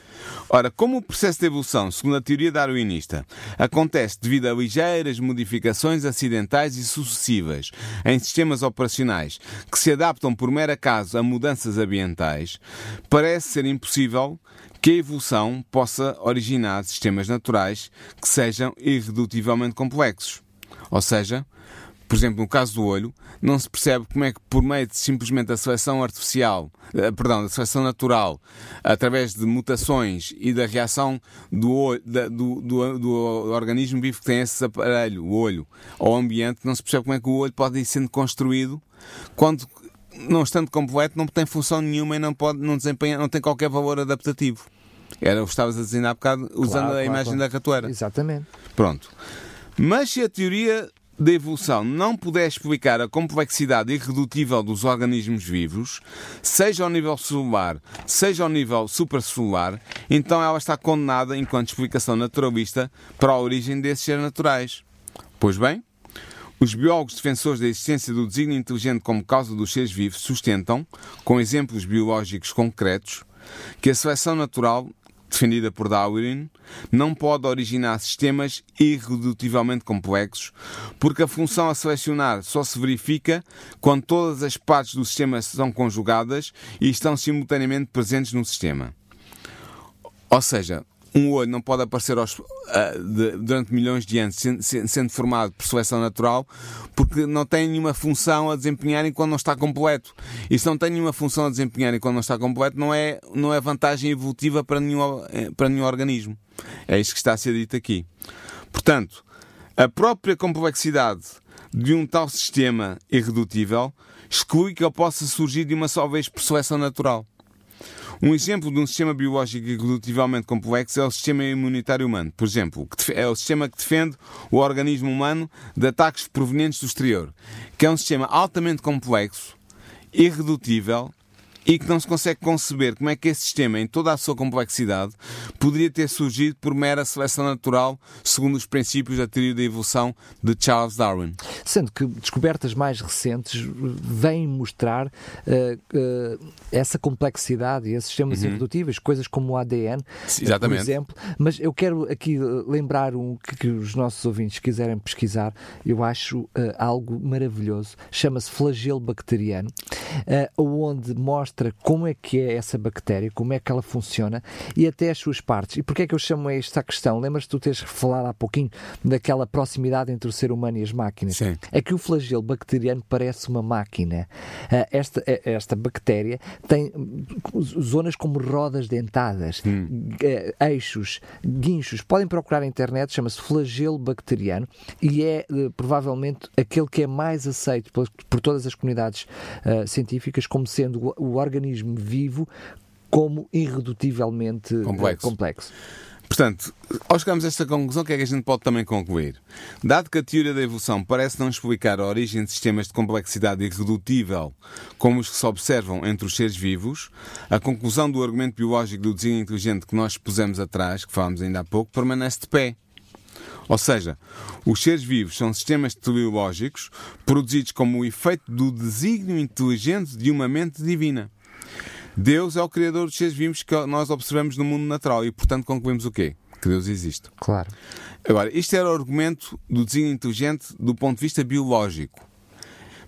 Ora, como o processo de evolução, segundo a teoria darwinista, acontece devido a ligeiras modificações acidentais e sucessivas em sistemas operacionais que se adaptam por mero acaso a mudanças ambientais, parece ser impossível que a evolução possa originar sistemas naturais que sejam irredutivelmente complexos. Ou seja, por exemplo, no caso do olho, não se percebe como é que, por meio de simplesmente a seleção artificial, eh, perdão, da seleção natural, através de mutações e da reação do, da- do, do- do organismo vivo que tem esse aparelho, o olho, ao ambiente, não se percebe como é que o olho pode ir sendo construído quando, não estando completo, não tem função nenhuma e não, pode, não, desempenha, não tem qualquer valor adaptativo. Era o que estavas a dizer há bocado, usando Claro, a imagem claro. da ratoeira. Exatamente. Pronto. Mas se a teoria da evolução não puder explicar a complexidade irredutível dos organismos vivos, seja ao nível celular, seja ao nível suprasselular, então ela está condenada, enquanto explicação naturalista, para a origem desses seres naturais. Pois bem, os biólogos defensores da existência do desígnio inteligente como causa dos seres vivos sustentam, com exemplos biológicos concretos, que a seleção natural, defendida por Darwin, não pode originar sistemas irredutivelmente complexos, porque a função a selecionar só se verifica quando todas as partes do sistema são conjugadas e estão simultaneamente presentes no sistema. Ou seja, um olho não pode aparecer aos- ah, de- durante milhões de anos sendo, sendo- sendo formado por seleção natural porque não tem nenhuma função a desempenhar enquanto não está completo. E se não tem nenhuma função a desempenhar enquanto não está completo, não é, não é vantagem evolutiva para nenhum, eh, para nenhum organismo. É isso que está a ser dito aqui. Portanto, a própria complexidade de um tal sistema irredutível exclui que ele possa surgir de uma só vez por seleção natural. Um exemplo de um sistema biológico irredutivelmente complexo é o sistema imunitário humano. Por exemplo, que é o sistema que defende o organismo humano de ataques provenientes do exterior, que é um sistema altamente complexo, irredutível e que não se consegue conceber como é que esse sistema, em toda a sua complexidade, poderia ter surgido por mera seleção natural, segundo os princípios da teoria da evolução de Charles Darwin. Sendo que descobertas mais recentes vêm mostrar eh, eh, essa complexidade e esses sistemas irredutíveis, coisas como o ADN, Sim, por exemplo. Mas eu quero aqui eh, lembrar um que, que os nossos ouvintes quiserem pesquisar, eu acho eh, algo maravilhoso. Chama-se flagelo bacteriano, onde mostra como é que é essa bactéria, como é que ela funciona e até as suas partes. E porquê é que eu chamo a esta questão? Lembras-te de tu teres falado há pouquinho daquela proximidade entre o ser humano e as máquinas? Sim. É que o flagelo bacteriano parece uma máquina. Ah, Esta, eh, esta bactéria tem hum, zonas como rodas dentadas, eh, eixos, guinchos. Podem procurar na internet, chama-se flagelo bacteriano e é provavelmente aquele que é mais aceito por, por todas as comunidades ah, científicas como sendo o, o organismo vivo como irredutivelmente eh, Complexo. complexo. Portanto, ao chegarmos a esta conclusão, o que é que a gente pode também concluir? Dado que a teoria da evolução parece não explicar a origem de sistemas de complexidade irredutível como os que se observam entre os seres vivos, a conclusão do argumento biológico do desenho inteligente que nós pusemos atrás, que falámos ainda há pouco, permanece de pé. Ou seja, os seres vivos são sistemas teleológicos produzidos como o efeito do desígnio inteligente de uma mente divina. Deus é o criador dos seres vivos que nós observamos no mundo natural e, portanto, concluímos o quê? Que Deus existe. Claro. Agora, isto era o argumento do desenho inteligente do ponto de vista biológico.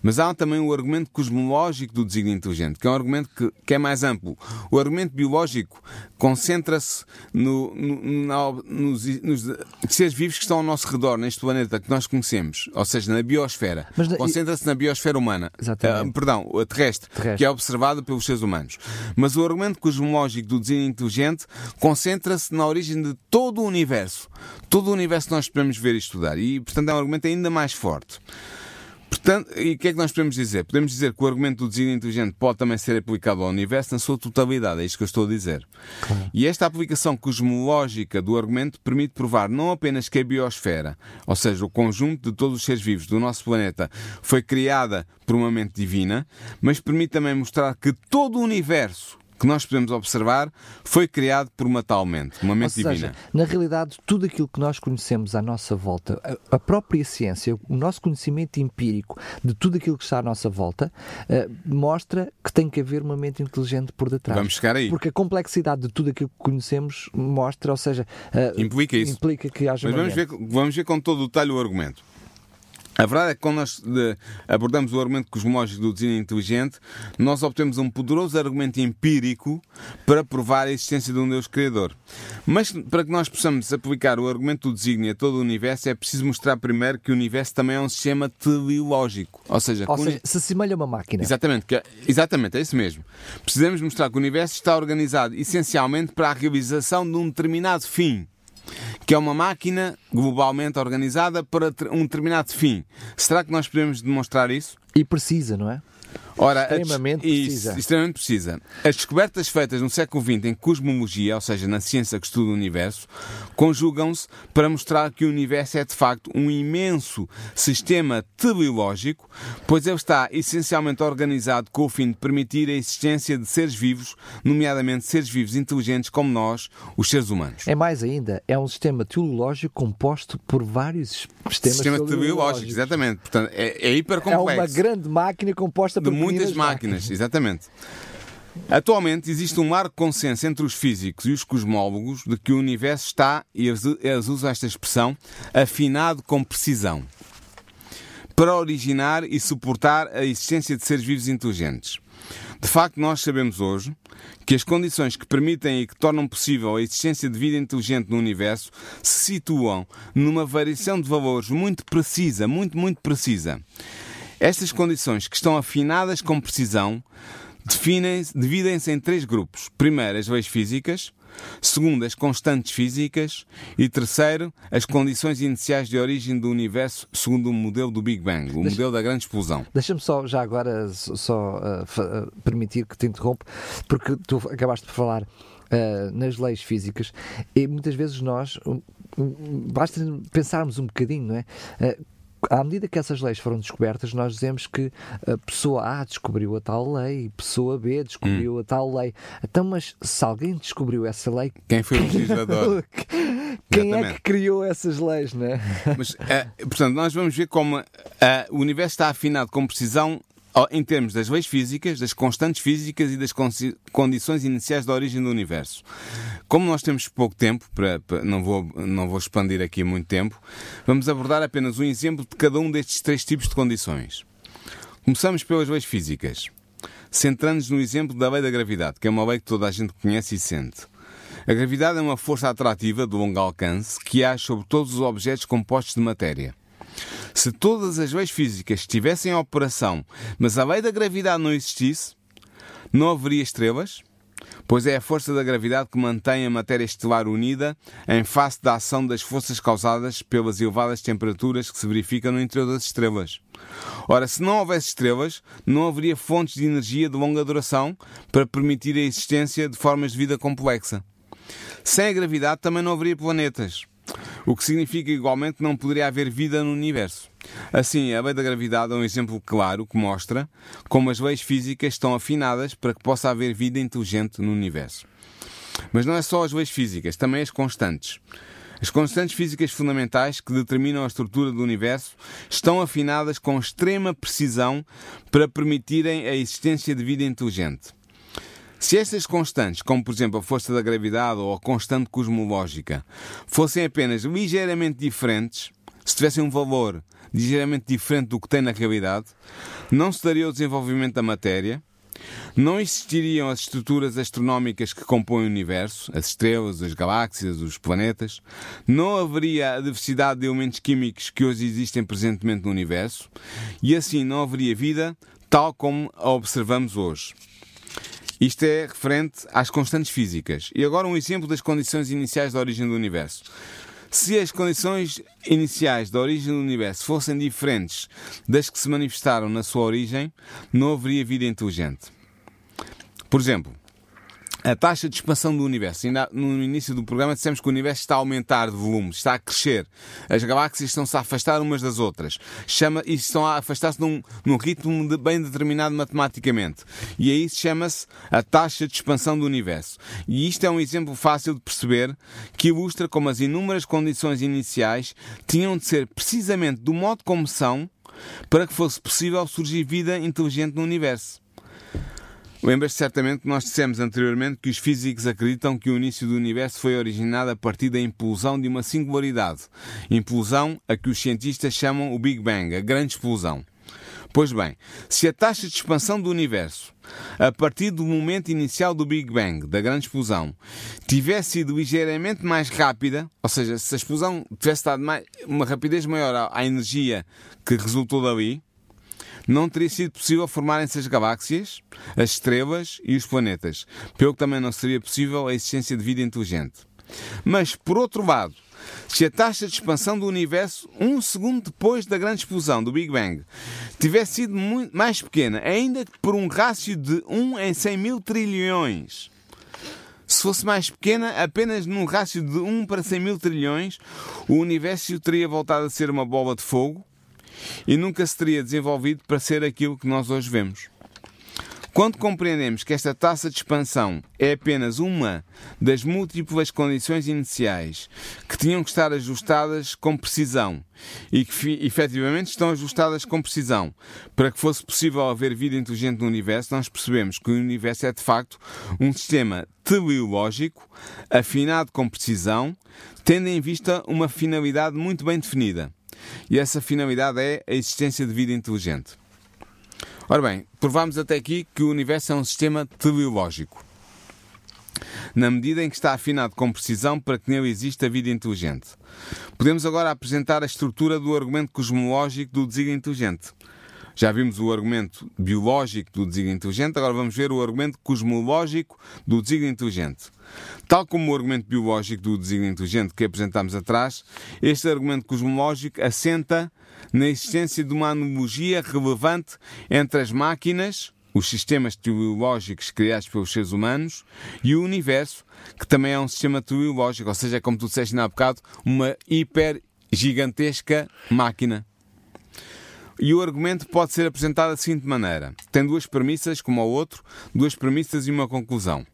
Mas há também o argumento cosmológico do designo inteligente, que é um argumento que, que é mais amplo. O argumento biológico concentra-se no, no- na- nos, nos seres vivos que estão ao nosso redor, neste planeta que nós conhecemos, ou seja, na biosfera. Concentra-se na biosfera humana. Exatamente. Ah, perdão, a terrestre, Terrestre. que é observada pelos seres humanos. Mas o argumento cosmológico do desenho inteligente concentra-se na origem de todo o universo. Todo o universo que nós podemos ver e estudar. E, portanto, é um argumento ainda mais forte. Portanto, e o que é que nós podemos dizer? Podemos dizer que o argumento do desígnio inteligente pode também ser aplicado ao universo na sua totalidade, é isto que eu estou a dizer. Claro. E esta aplicação cosmológica do argumento permite provar não apenas que a biosfera, ou seja, o conjunto de todos os seres vivos do nosso planeta, foi criada por uma mente divina, mas permite também mostrar que todo o universo que nós podemos observar foi criado por uma tal mente, uma mente Ou divina. na realidade, tudo aquilo que nós conhecemos à nossa volta, a, a, própria ciência, o nosso conhecimento empírico de tudo aquilo que está à nossa volta, uh, mostra que tem que haver uma mente inteligente por detrás. Vamos chegar aí. Porque a complexidade de tudo aquilo que conhecemos mostra, ou seja, uh, implica isso. Implica que haja Mas vamos ver, vamos ver com todo o detalhe o argumento. A verdade é que quando nós abordamos o argumento cosmológico do desenho inteligente, nós obtemos um poderoso argumento empírico para provar a existência de um Deus Criador. Mas para que nós possamos aplicar o argumento do desígnio a todo o universo, é preciso mostrar primeiro que o universo também é um sistema teleológico. Ou seja, Ou seja se assemelha a uma máquina. Exatamente, que, é, exatamente, é isso mesmo. Precisamos mostrar que o universo está organizado essencialmente para a realização de um determinado fim que é uma máquina globalmente organizada para um determinado fim. Será que nós podemos demonstrar isso? E precisa, não é? Ora, extremamente precisa. Extremamente precisa. As descobertas feitas no século XX em cosmologia, ou seja, na ciência que estuda o universo, conjugam-se para mostrar que o universo é de facto um imenso sistema teleológico, pois ele está essencialmente organizado com o fim de permitir a existência de seres vivos, nomeadamente seres vivos inteligentes como nós, os seres humanos. É mais ainda, é um sistema teleológico composto por vários sistemas Sistema teleológico, exatamente. Portanto, é, é hipercomplexo. É uma grande máquina composta por muitas máquinas, exatamente. Atualmente existe um largo consenso entre os físicos e os cosmólogos de que o universo está, e eles usam esta expressão, afinado com precisão para originar e suportar a existência de seres vivos inteligentes. De facto, nós sabemos hoje que as condições que permitem e que tornam possível a existência de vida inteligente no universo se situam numa variação de valores muito precisa, muito, muito precisa. Estas condições, que estão afinadas com precisão, dividem-se em três grupos. Primeiro, as leis físicas. Segundo, as constantes físicas. E terceiro, as condições iniciais de origem do universo segundo o modelo do Big Bang, o Deixa, modelo da grande explosão. Deixa-me só, já agora, só uh, permitir que te interrompa, porque tu acabaste de falar uh, nas leis físicas e muitas vezes nós basta pensarmos um bocadinho, não é? Uh, à medida que essas leis foram descobertas, nós dizemos que a pessoa A descobriu a tal lei, a pessoa B descobriu hum. a tal lei. Então, mas se alguém descobriu essa lei. Quem foi o legislador? *laughs* Quem Exatamente. é que criou essas leis, não é? Mas, é, portanto, nós vamos ver como uh, o universo está afinado com precisão em termos das leis físicas, das constantes físicas e das condições iniciais da origem do universo. Como nós temos pouco tempo, para, para, não, vou, não vou expandir aqui muito tempo, vamos abordar apenas um exemplo de cada um destes três tipos de condições. Começamos pelas leis físicas, centrando-nos no exemplo da lei da gravidade, que é uma lei que toda a gente conhece e sente. A gravidade é uma força atrativa de longo alcance que age sobre todos os objetos compostos de matéria. Se todas as leis físicas estivessem em operação, mas a lei da gravidade não existisse, não haveria estrelas, pois é a força da gravidade que mantém a matéria estelar unida em face da ação das forças causadas pelas elevadas temperaturas que se verificam no interior das estrelas. Ora, se não houvesse estrelas, não haveria fontes de energia de longa duração para permitir a existência de formas de vida complexa. Sem a gravidade também não haveria planetas o que significa igualmente que não poderia haver vida no universo. Assim, a lei da gravidade é um exemplo claro que mostra como as leis físicas estão afinadas para que possa haver vida inteligente no universo. Mas não é só as leis físicas, também as constantes. As constantes físicas fundamentais que determinam a estrutura do universo estão afinadas com extrema precisão para permitirem a existência de vida inteligente. Se estas constantes, como por exemplo a força da gravidade ou a constante cosmológica, fossem apenas ligeiramente diferentes, se tivessem um valor ligeiramente diferente do que tem na realidade, não se daria o desenvolvimento da matéria, não existiriam as estruturas astronómicas que compõem o universo, as estrelas, as galáxias, os planetas, não haveria a diversidade de elementos químicos que hoje existem presentemente no universo, e assim não haveria vida tal como a observamos hoje. Isto é referente às constantes físicas. E agora um exemplo das condições iniciais da origem do universo. Se as condições iniciais da origem do universo fossem diferentes das que se manifestaram na sua origem, não haveria vida inteligente. Por exemplo, a taxa de expansão do universo. Ainda no início do programa dissemos que o universo está a aumentar de volume, está a crescer. As galáxias estão-se a afastar umas das outras. Chama, e estão a afastar-se num, num ritmo de, bem determinado matematicamente. E aí chama-se a taxa de expansão do universo. E isto é um exemplo fácil de perceber que ilustra como as inúmeras condições iniciais tinham de ser precisamente do modo como são para que fosse possível surgir vida inteligente no universo. Lembras-te certamente que nós dissemos anteriormente que os físicos acreditam que o início do universo foi originado a partir da impulsão de uma singularidade. Impulsão a que os cientistas chamam o Big Bang, a grande explosão. Pois bem, se a taxa de expansão do universo, a partir do momento inicial do Big Bang, da grande explosão, tivesse sido ligeiramente mais rápida, ou seja, se a explosão tivesse dado mais, uma rapidez maior à energia que resultou dali, não teria sido possível formarem-se as galáxias, as estrelas e os planetas, pelo que também não seria possível a existência de vida inteligente. Mas, por outro lado, se a taxa de expansão do universo, um segundo depois da grande explosão do Big Bang, tivesse sido muito mais pequena, ainda que por um rácio de 1 em 100 mil trilhões, se fosse mais pequena, apenas num rácio de 1 para 100 mil trilhões, o universo teria voltado a ser uma bola de fogo e nunca se teria desenvolvido para ser aquilo que nós hoje vemos. Quando compreendemos que esta taxa de expansão é apenas uma das múltiplas condições iniciais que tinham que estar ajustadas com precisão e que efetivamente estão ajustadas com precisão para que fosse possível haver vida inteligente no universo, nós percebemos que o universo é de facto um sistema teleológico afinado com precisão, tendo em vista uma finalidade muito bem definida. E essa finalidade é a existência de vida inteligente. Ora bem, provamos até aqui que o universo é um sistema teleológico. Na medida em que está afinado com precisão para que nele exista vida inteligente. Podemos agora apresentar a estrutura do argumento cosmológico do desígnio inteligente. Já vimos o argumento biológico do desígnio inteligente, agora vamos ver o argumento cosmológico do desígnio inteligente. Tal como o argumento biológico do desígnio inteligente que apresentámos atrás, este argumento cosmológico assenta na existência de uma analogia relevante entre as máquinas, os sistemas teleológicos criados pelos seres humanos, e o universo, que também é um sistema teleológico, ou seja, como tu disseste há bocado, uma hiper gigantesca máquina. E o argumento pode ser apresentado da seguinte maneira: tem duas premissas, como ao outro, duas premissas e uma conclusão.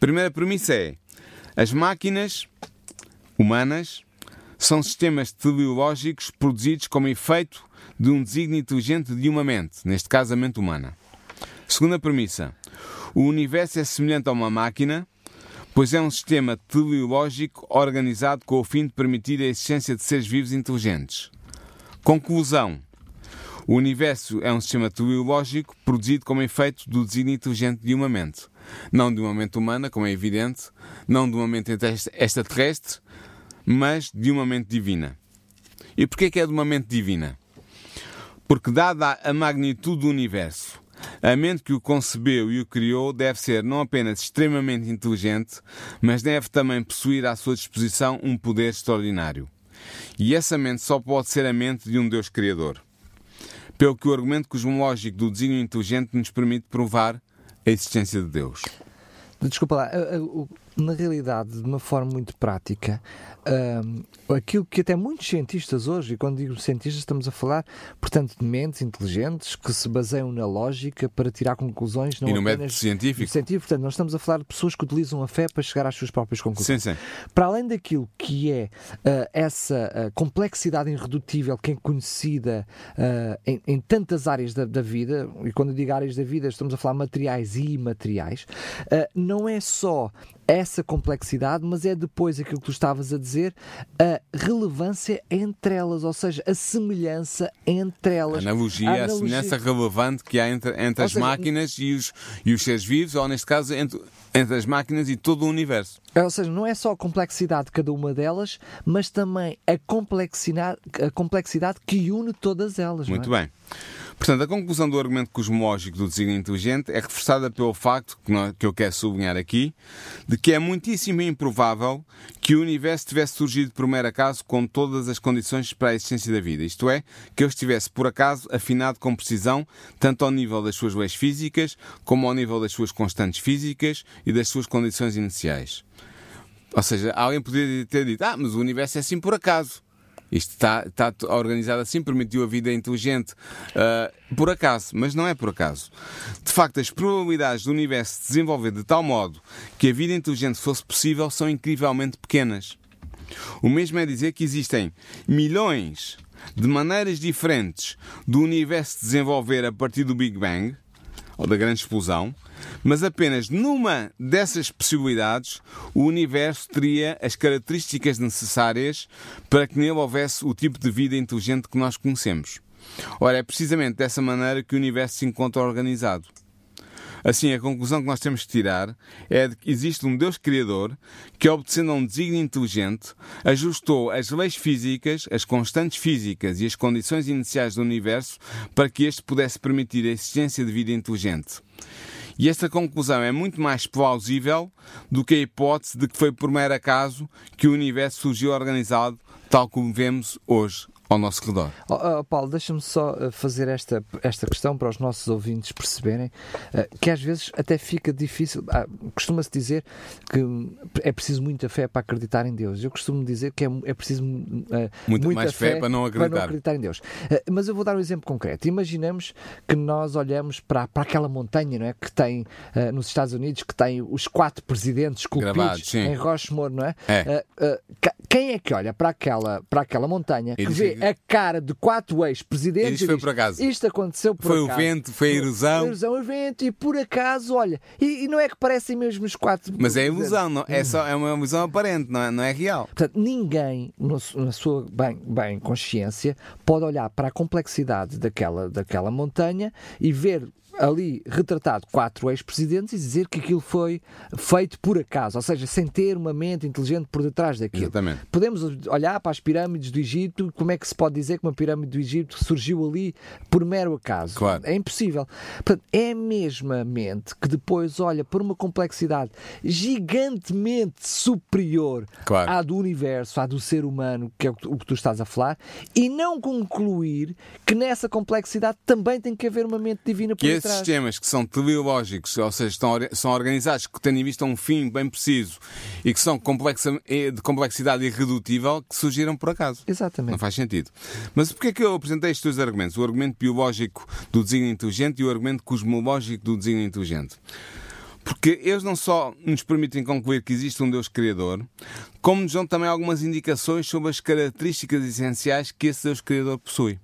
Primeira premissa é: as máquinas humanas são sistemas teleológicos produzidos como efeito de um desígnio inteligente de uma mente, neste caso a mente humana. Segunda premissa: o universo é semelhante a uma máquina, pois é um sistema teleológico organizado com o fim de permitir a existência de seres vivos inteligentes. Conclusão: o universo é um sistema teleológico produzido como efeito do desígnio inteligente de uma mente. Não de uma mente humana, como é evidente, não de uma mente extraterrestre, mas de uma mente divina. E porquê que é de uma mente divina? Porque, dada a magnitude do universo, a mente que o concebeu e o criou deve ser não apenas extremamente inteligente, mas deve também possuir à sua disposição um poder extraordinário. E essa mente só pode ser a mente de um Deus Criador pelo que o argumento cosmológico do desígnio inteligente nos permite provar a existência de Deus. Desculpa lá, na realidade, de uma forma muito prática, aquilo que até muitos cientistas hoje, e quando digo cientistas, estamos a falar, portanto, de mentes inteligentes que se baseiam na lógica para tirar conclusões. Não e no método científico. científico. Portanto, nós estamos a falar de pessoas que utilizam a fé para chegar às suas próprias conclusões. Sim, sim. Para além daquilo que é uh, essa uh, complexidade irredutível que é conhecida uh, em, em, tantas áreas da, da, vida, e quando eu digo áreas da vida, estamos a falar materiais e imateriais, não é só essa complexidade, mas é depois aquilo que tu estavas a dizer, a relevância entre elas, ou seja, a semelhança entre elas. A analogia, a, analogia. a semelhança relevante que há entre, entre as seja, máquinas e os, e os seres vivos, ou neste caso, entre, entre as máquinas e todo o universo. Ou seja, não é só a complexidade de cada uma delas, mas também a complexidade, a complexidade que une todas elas. Muito é? bem. Portanto, a conclusão do argumento cosmológico do desígnio inteligente é reforçada pelo facto, que, eu quero sublinhar aqui, de que é muitíssimo improvável que o universo tivesse surgido por mero acaso com todas as condições para a existência da vida. Isto é, que ele estivesse por acaso afinado com precisão, tanto ao nível das suas leis físicas, como ao nível das suas constantes físicas e das suas condições iniciais. Ou seja, alguém poderia ter dito, ah, mas o universo é assim por acaso. Isto está, está organizado assim, permitiu a vida inteligente uh, por acaso, mas não é por acaso. De facto, as probabilidades do universo se desenvolver de tal modo que a vida inteligente fosse possível são incrivelmente pequenas. O mesmo é dizer que existem milhões de maneiras diferentes do universo desenvolver a partir do Big Bang, ou da grande explosão, mas apenas numa dessas possibilidades o universo teria as características necessárias para que nele houvesse o tipo de vida inteligente que nós conhecemos. Ora, é precisamente dessa maneira que o universo se encontra organizado. Assim, a conclusão que nós temos que tirar é de que existe um Deus Criador que, obedecendo a um desígnio inteligente, ajustou as leis físicas, as constantes físicas e as condições iniciais do universo para que este pudesse permitir a existência de vida inteligente. E esta conclusão é muito mais plausível do que a hipótese de que foi por mero acaso que o universo surgiu organizado tal como vemos hoje ao nosso redor. Oh, oh, Paulo, deixa-me só eh, fazer esta, esta questão para os nossos ouvintes perceberem uh, que às vezes até fica difícil. Ah, Costuma-se dizer que é preciso muita fé para acreditar em Deus. Eu costumo dizer que é, é preciso uh, muita, muita mais fé, fé para, não para, não acreditar em Deus. Uh, mas eu vou dar um exemplo concreto. Imaginamos que nós olhamos para, para aquela montanha não é, que tem nos Estados Unidos, que tem os quatro presidentes esculpidos em Rochemore, não é? é. quem é que olha para aquela, para aquela montanha que vê a cara de quatro ex-presidentes. Isto foi por acaso. Isto aconteceu por foi acaso. Foi o vento, foi a erosão. Foi a erosão, o vento, e por acaso, olha, e, e, não é que parecem mesmo os quatro. Mas é ilusão, não, é, só, é uma ilusão aparente, não é, não é real. Portanto, ninguém, no, na sua bem, bem consciência, pode olhar para a complexidade daquela, daquela montanha e ver ali retratado quatro ex-presidentes e dizer que aquilo foi feito por acaso, ou seja, sem ter uma mente inteligente por detrás daquilo. Exatamente. Podemos olhar para as pirâmides do Egito, como é que se pode dizer que uma pirâmide do Egito surgiu ali por mero acaso? Claro. É impossível. Portanto, é a mesma mente que depois olha por uma complexidade gigantemente superior claro. à do universo, à do ser humano, que é o que tu estás a falar, e não concluir que nessa complexidade também tem que haver uma mente divina por que esses sistemas que são teleológicos, ou seja, estão, são organizados, que têm em vista um fim bem preciso e que são complexa, de complexidade irredutível, que surgiram por acaso. Exatamente. Não faz sentido. Mas porquê é que eu apresentei estes dois argumentos? O argumento biológico do desígnio inteligente e o argumento cosmológico do desígnio inteligente. Porque eles não só nos permitem concluir que existe um Deus Criador, como nos dão também algumas indicações sobre as características essenciais que esse Deus Criador possui.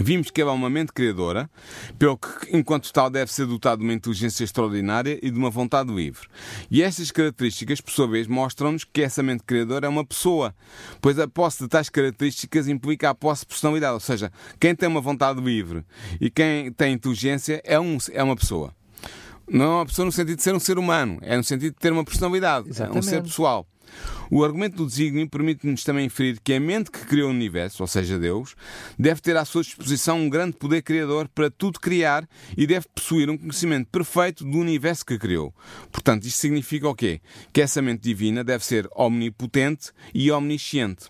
Vimos que ela é uma mente criadora, pelo que, enquanto tal, deve ser dotado de uma inteligência extraordinária e de uma vontade livre. E estas características, por sua vez, mostram-nos que essa mente criadora é uma pessoa, pois a posse de tais características implica a posse de personalidade, ou seja, quem tem uma vontade livre e quem tem inteligência é, um, é uma pessoa. Não é uma pessoa no sentido de ser um ser humano, é no sentido de ter uma personalidade, Exatamente. é um ser pessoal. O argumento do desígnio permite-nos também inferir que a mente que criou o universo, ou seja, Deus, deve ter à sua disposição um grande poder criador para tudo criar e deve possuir um conhecimento perfeito do universo que criou. Portanto, isto significa o quê? Que essa mente divina deve ser omnipotente e omnisciente.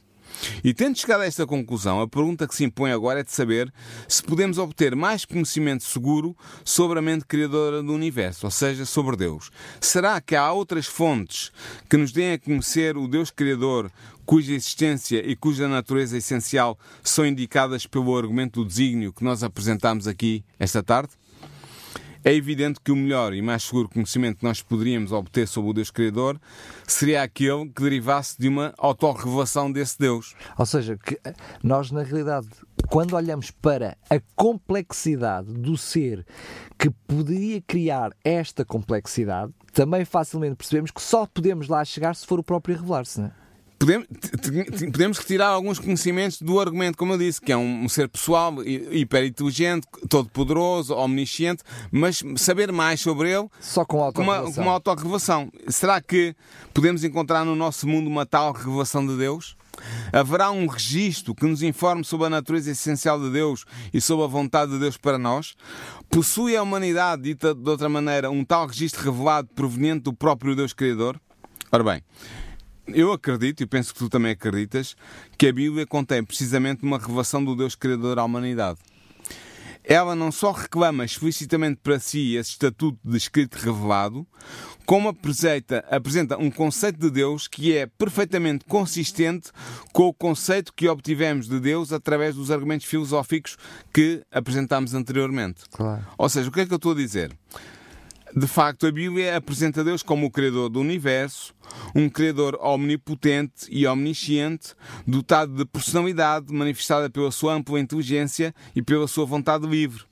E tendo chegado a esta conclusão, a pergunta que se impõe agora é de saber se podemos obter mais conhecimento seguro sobre a mente criadora do universo, ou seja, sobre Deus. Será que há outras fontes que nos deem a conhecer o Deus Criador cuja existência e cuja natureza essencial são indicadas pelo argumento do desígnio que nós apresentamos aqui esta tarde? É evidente que o melhor e mais seguro conhecimento que nós poderíamos obter sobre o Deus Criador seria aquele que derivasse de uma autorrevelação desse Deus. Ou seja, que nós, na realidade, quando olhamos para a complexidade do ser que poderia criar esta complexidade, também facilmente percebemos que só podemos lá chegar se for o próprio revelar-se, não é? Podemos, podemos retirar alguns conhecimentos do argumento, como eu disse, que é um ser pessoal, hiperinteligente, todo-poderoso, omnisciente, mas saber mais sobre ele só com autorrevelação. Com uma, uma autorrevelação. Será que podemos encontrar no nosso mundo uma tal revelação de Deus? Haverá um registro que nos informe sobre a natureza essencial de Deus e sobre a vontade de Deus para nós? Possui a humanidade, dita de outra maneira, um tal registro revelado proveniente do próprio Deus Criador? Ora bem, eu acredito, e penso que tu também acreditas, que a Bíblia contém precisamente uma revelação do Deus Criador à humanidade. Ela não só reclama explicitamente para si esse estatuto de escrito revelado, como apresenta, apresenta um conceito de Deus que é perfeitamente consistente com o conceito que obtivemos de Deus através dos argumentos filosóficos que apresentámos anteriormente. Claro. Ou seja, o que é que eu estou a dizer? De facto, a Bíblia apresenta Deus como o Criador do universo, um Criador omnipotente e omnisciente, dotado de personalidade manifestada pela sua ampla inteligência e pela sua vontade livre.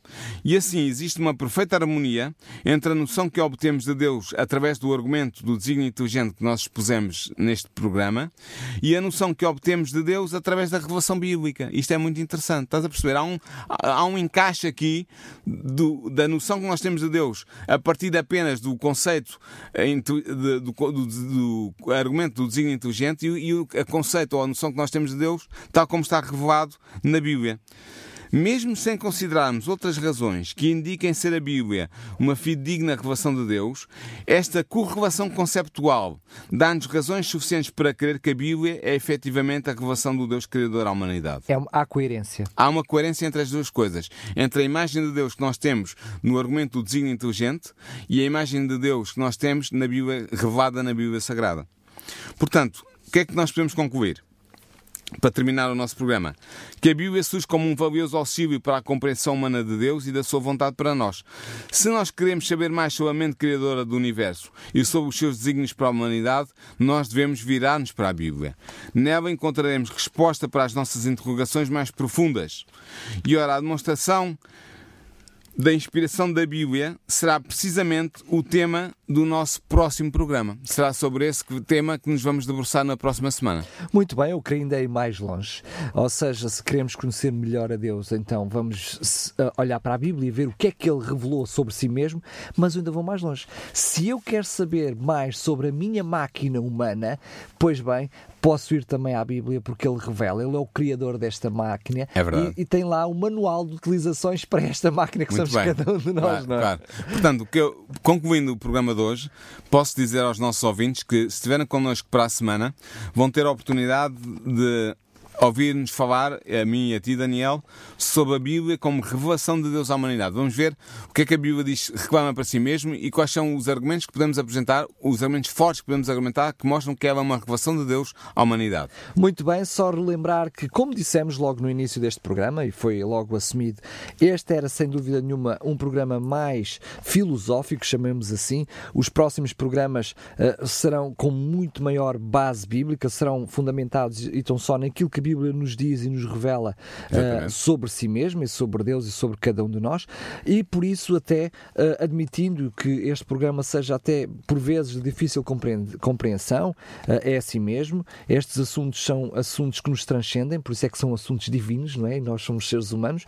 E assim existe uma perfeita harmonia entre a noção que obtemos de Deus através do argumento do desígnio inteligente que nós expusemos neste programa e a noção que obtemos de Deus através da revelação bíblica. Isto é muito interessante. Estás a perceber? Há um, há um encaixe aqui do, da noção que nós temos de Deus a partir apenas do conceito eh, do, do, do, argumento do desígnio inteligente e, e o conceito ou a noção que nós temos de Deus, tal como está revelado na Bíblia. Mesmo sem considerarmos outras razões que indiquem ser a Bíblia uma fidedigna revelação de Deus, esta correlação conceptual dá-nos razões suficientes para crer que a Bíblia é efetivamente a revelação do Deus Criador à humanidade. É, há coerência. Há uma coerência entre as duas coisas. Entre a imagem de Deus que nós temos no argumento do desígnio inteligente e a imagem de Deus que nós temos na Bíblia, revelada na Bíblia Sagrada. Portanto, o que é que nós podemos concluir? Para terminar o nosso programa, que a Bíblia surge como um valioso auxílio para a compreensão humana de Deus e da sua vontade para nós. Se nós queremos saber mais sobre a mente criadora do universo e sobre os seus desígnios para a humanidade, nós devemos virar-nos para a Bíblia. Nela encontraremos resposta para as nossas interrogações mais profundas. E ora, a demonstração da inspiração da Bíblia será precisamente o tema do nosso próximo programa. Será sobre esse tema que nos vamos debruçar na próxima semana. Muito bem, eu queria ainda ir mais longe. Ou seja, se queremos conhecer melhor a Deus, então vamos olhar para a Bíblia e ver o que é que ele revelou sobre si mesmo, mas eu ainda vou mais longe. Se eu quero saber mais sobre a minha máquina humana, pois bem, posso ir também à Bíblia porque ele revela, ele é o criador desta máquina é verdade. E, e tem lá o um manual de utilizações para esta máquina que Muito somos bem. cada um de nós. Claro, não é? claro. Portanto, eu, concluindo o programa de hoje, posso dizer aos nossos ouvintes que se estiverem connosco para a semana, vão ter a oportunidade de ouvir-nos falar, a mim e a ti, Daniel, sobre a Bíblia como revelação de Deus à humanidade. Vamos ver o que é que a Bíblia diz, reclama para si mesmo e quais são os argumentos que podemos apresentar, os argumentos fortes que podemos argumentar que mostram que ela é uma revelação de Deus à humanidade. Muito bem, só relembrar que, como dissemos logo no início deste programa, e foi logo assumido, este era sem dúvida nenhuma um programa mais filosófico, chamemos assim. Os próximos programas uh, serão com muito maior base bíblica, serão fundamentados e estão só naquilo que Bíblia nos diz e nos revela uh, sobre si mesmo e sobre Deus e sobre cada um de nós, e por isso, até uh, admitindo que este programa seja até por vezes de difícil compreensão, uh, é assim mesmo. Estes assuntos são assuntos que nos transcendem, por isso é que são assuntos divinos, não é? E nós somos seres humanos.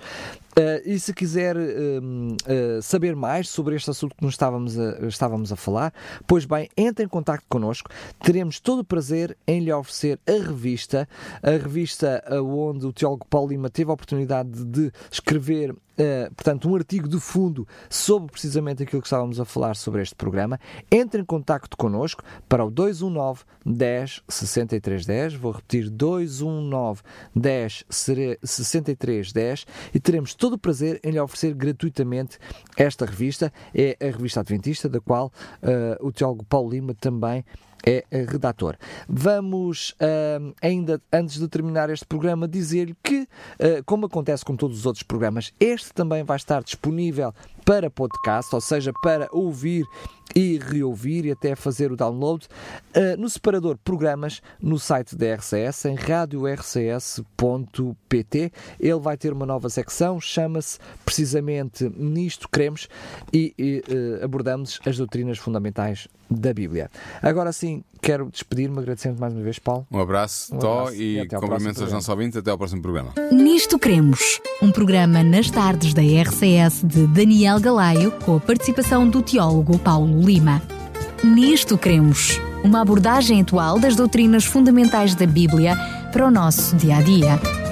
E se quiser uh, saber mais sobre este assunto que nos estávamos a, estávamos a falar, pois bem, entre em contato connosco. Teremos todo o prazer em lhe oferecer a revista, a revista onde o teólogo Paulo Lima teve a oportunidade de escrever Uh, portanto, um artigo de fundo sobre precisamente aquilo que estávamos a falar sobre este programa, entre em contacto connosco para o 219 10 63 10. Vou repetir: 219 10 63 10 e teremos todo o prazer em lhe oferecer gratuitamente esta revista. É a revista Adventista, da qual uh, o teólogo Paulo Lima também é redator. Vamos, uh, ainda antes de terminar este programa, dizer-lhe que, uh, como acontece com todos os outros programas, este também vai estar disponível para podcast, ou seja, para ouvir e reouvir e até fazer o download uh, no separador programas no site da RCS em radiorcs.pt. Ele vai ter uma nova secção, chama-se precisamente Nisto Cremos e, e uh, abordamos as doutrinas fundamentais da Bíblia. Agora sim, quero despedir-me agradecendo mais uma vez, Paulo. Um abraço, um Tó, e, e cumprimentos aos nossos ouvintes. Até ao próximo programa. Nisto Cremos, um programa nas tardes da RCS de Daniel Galaio, com a participação do teólogo Paulo Lima. Nisto Cremos, uma abordagem atual das doutrinas fundamentais da Bíblia para o nosso dia a dia.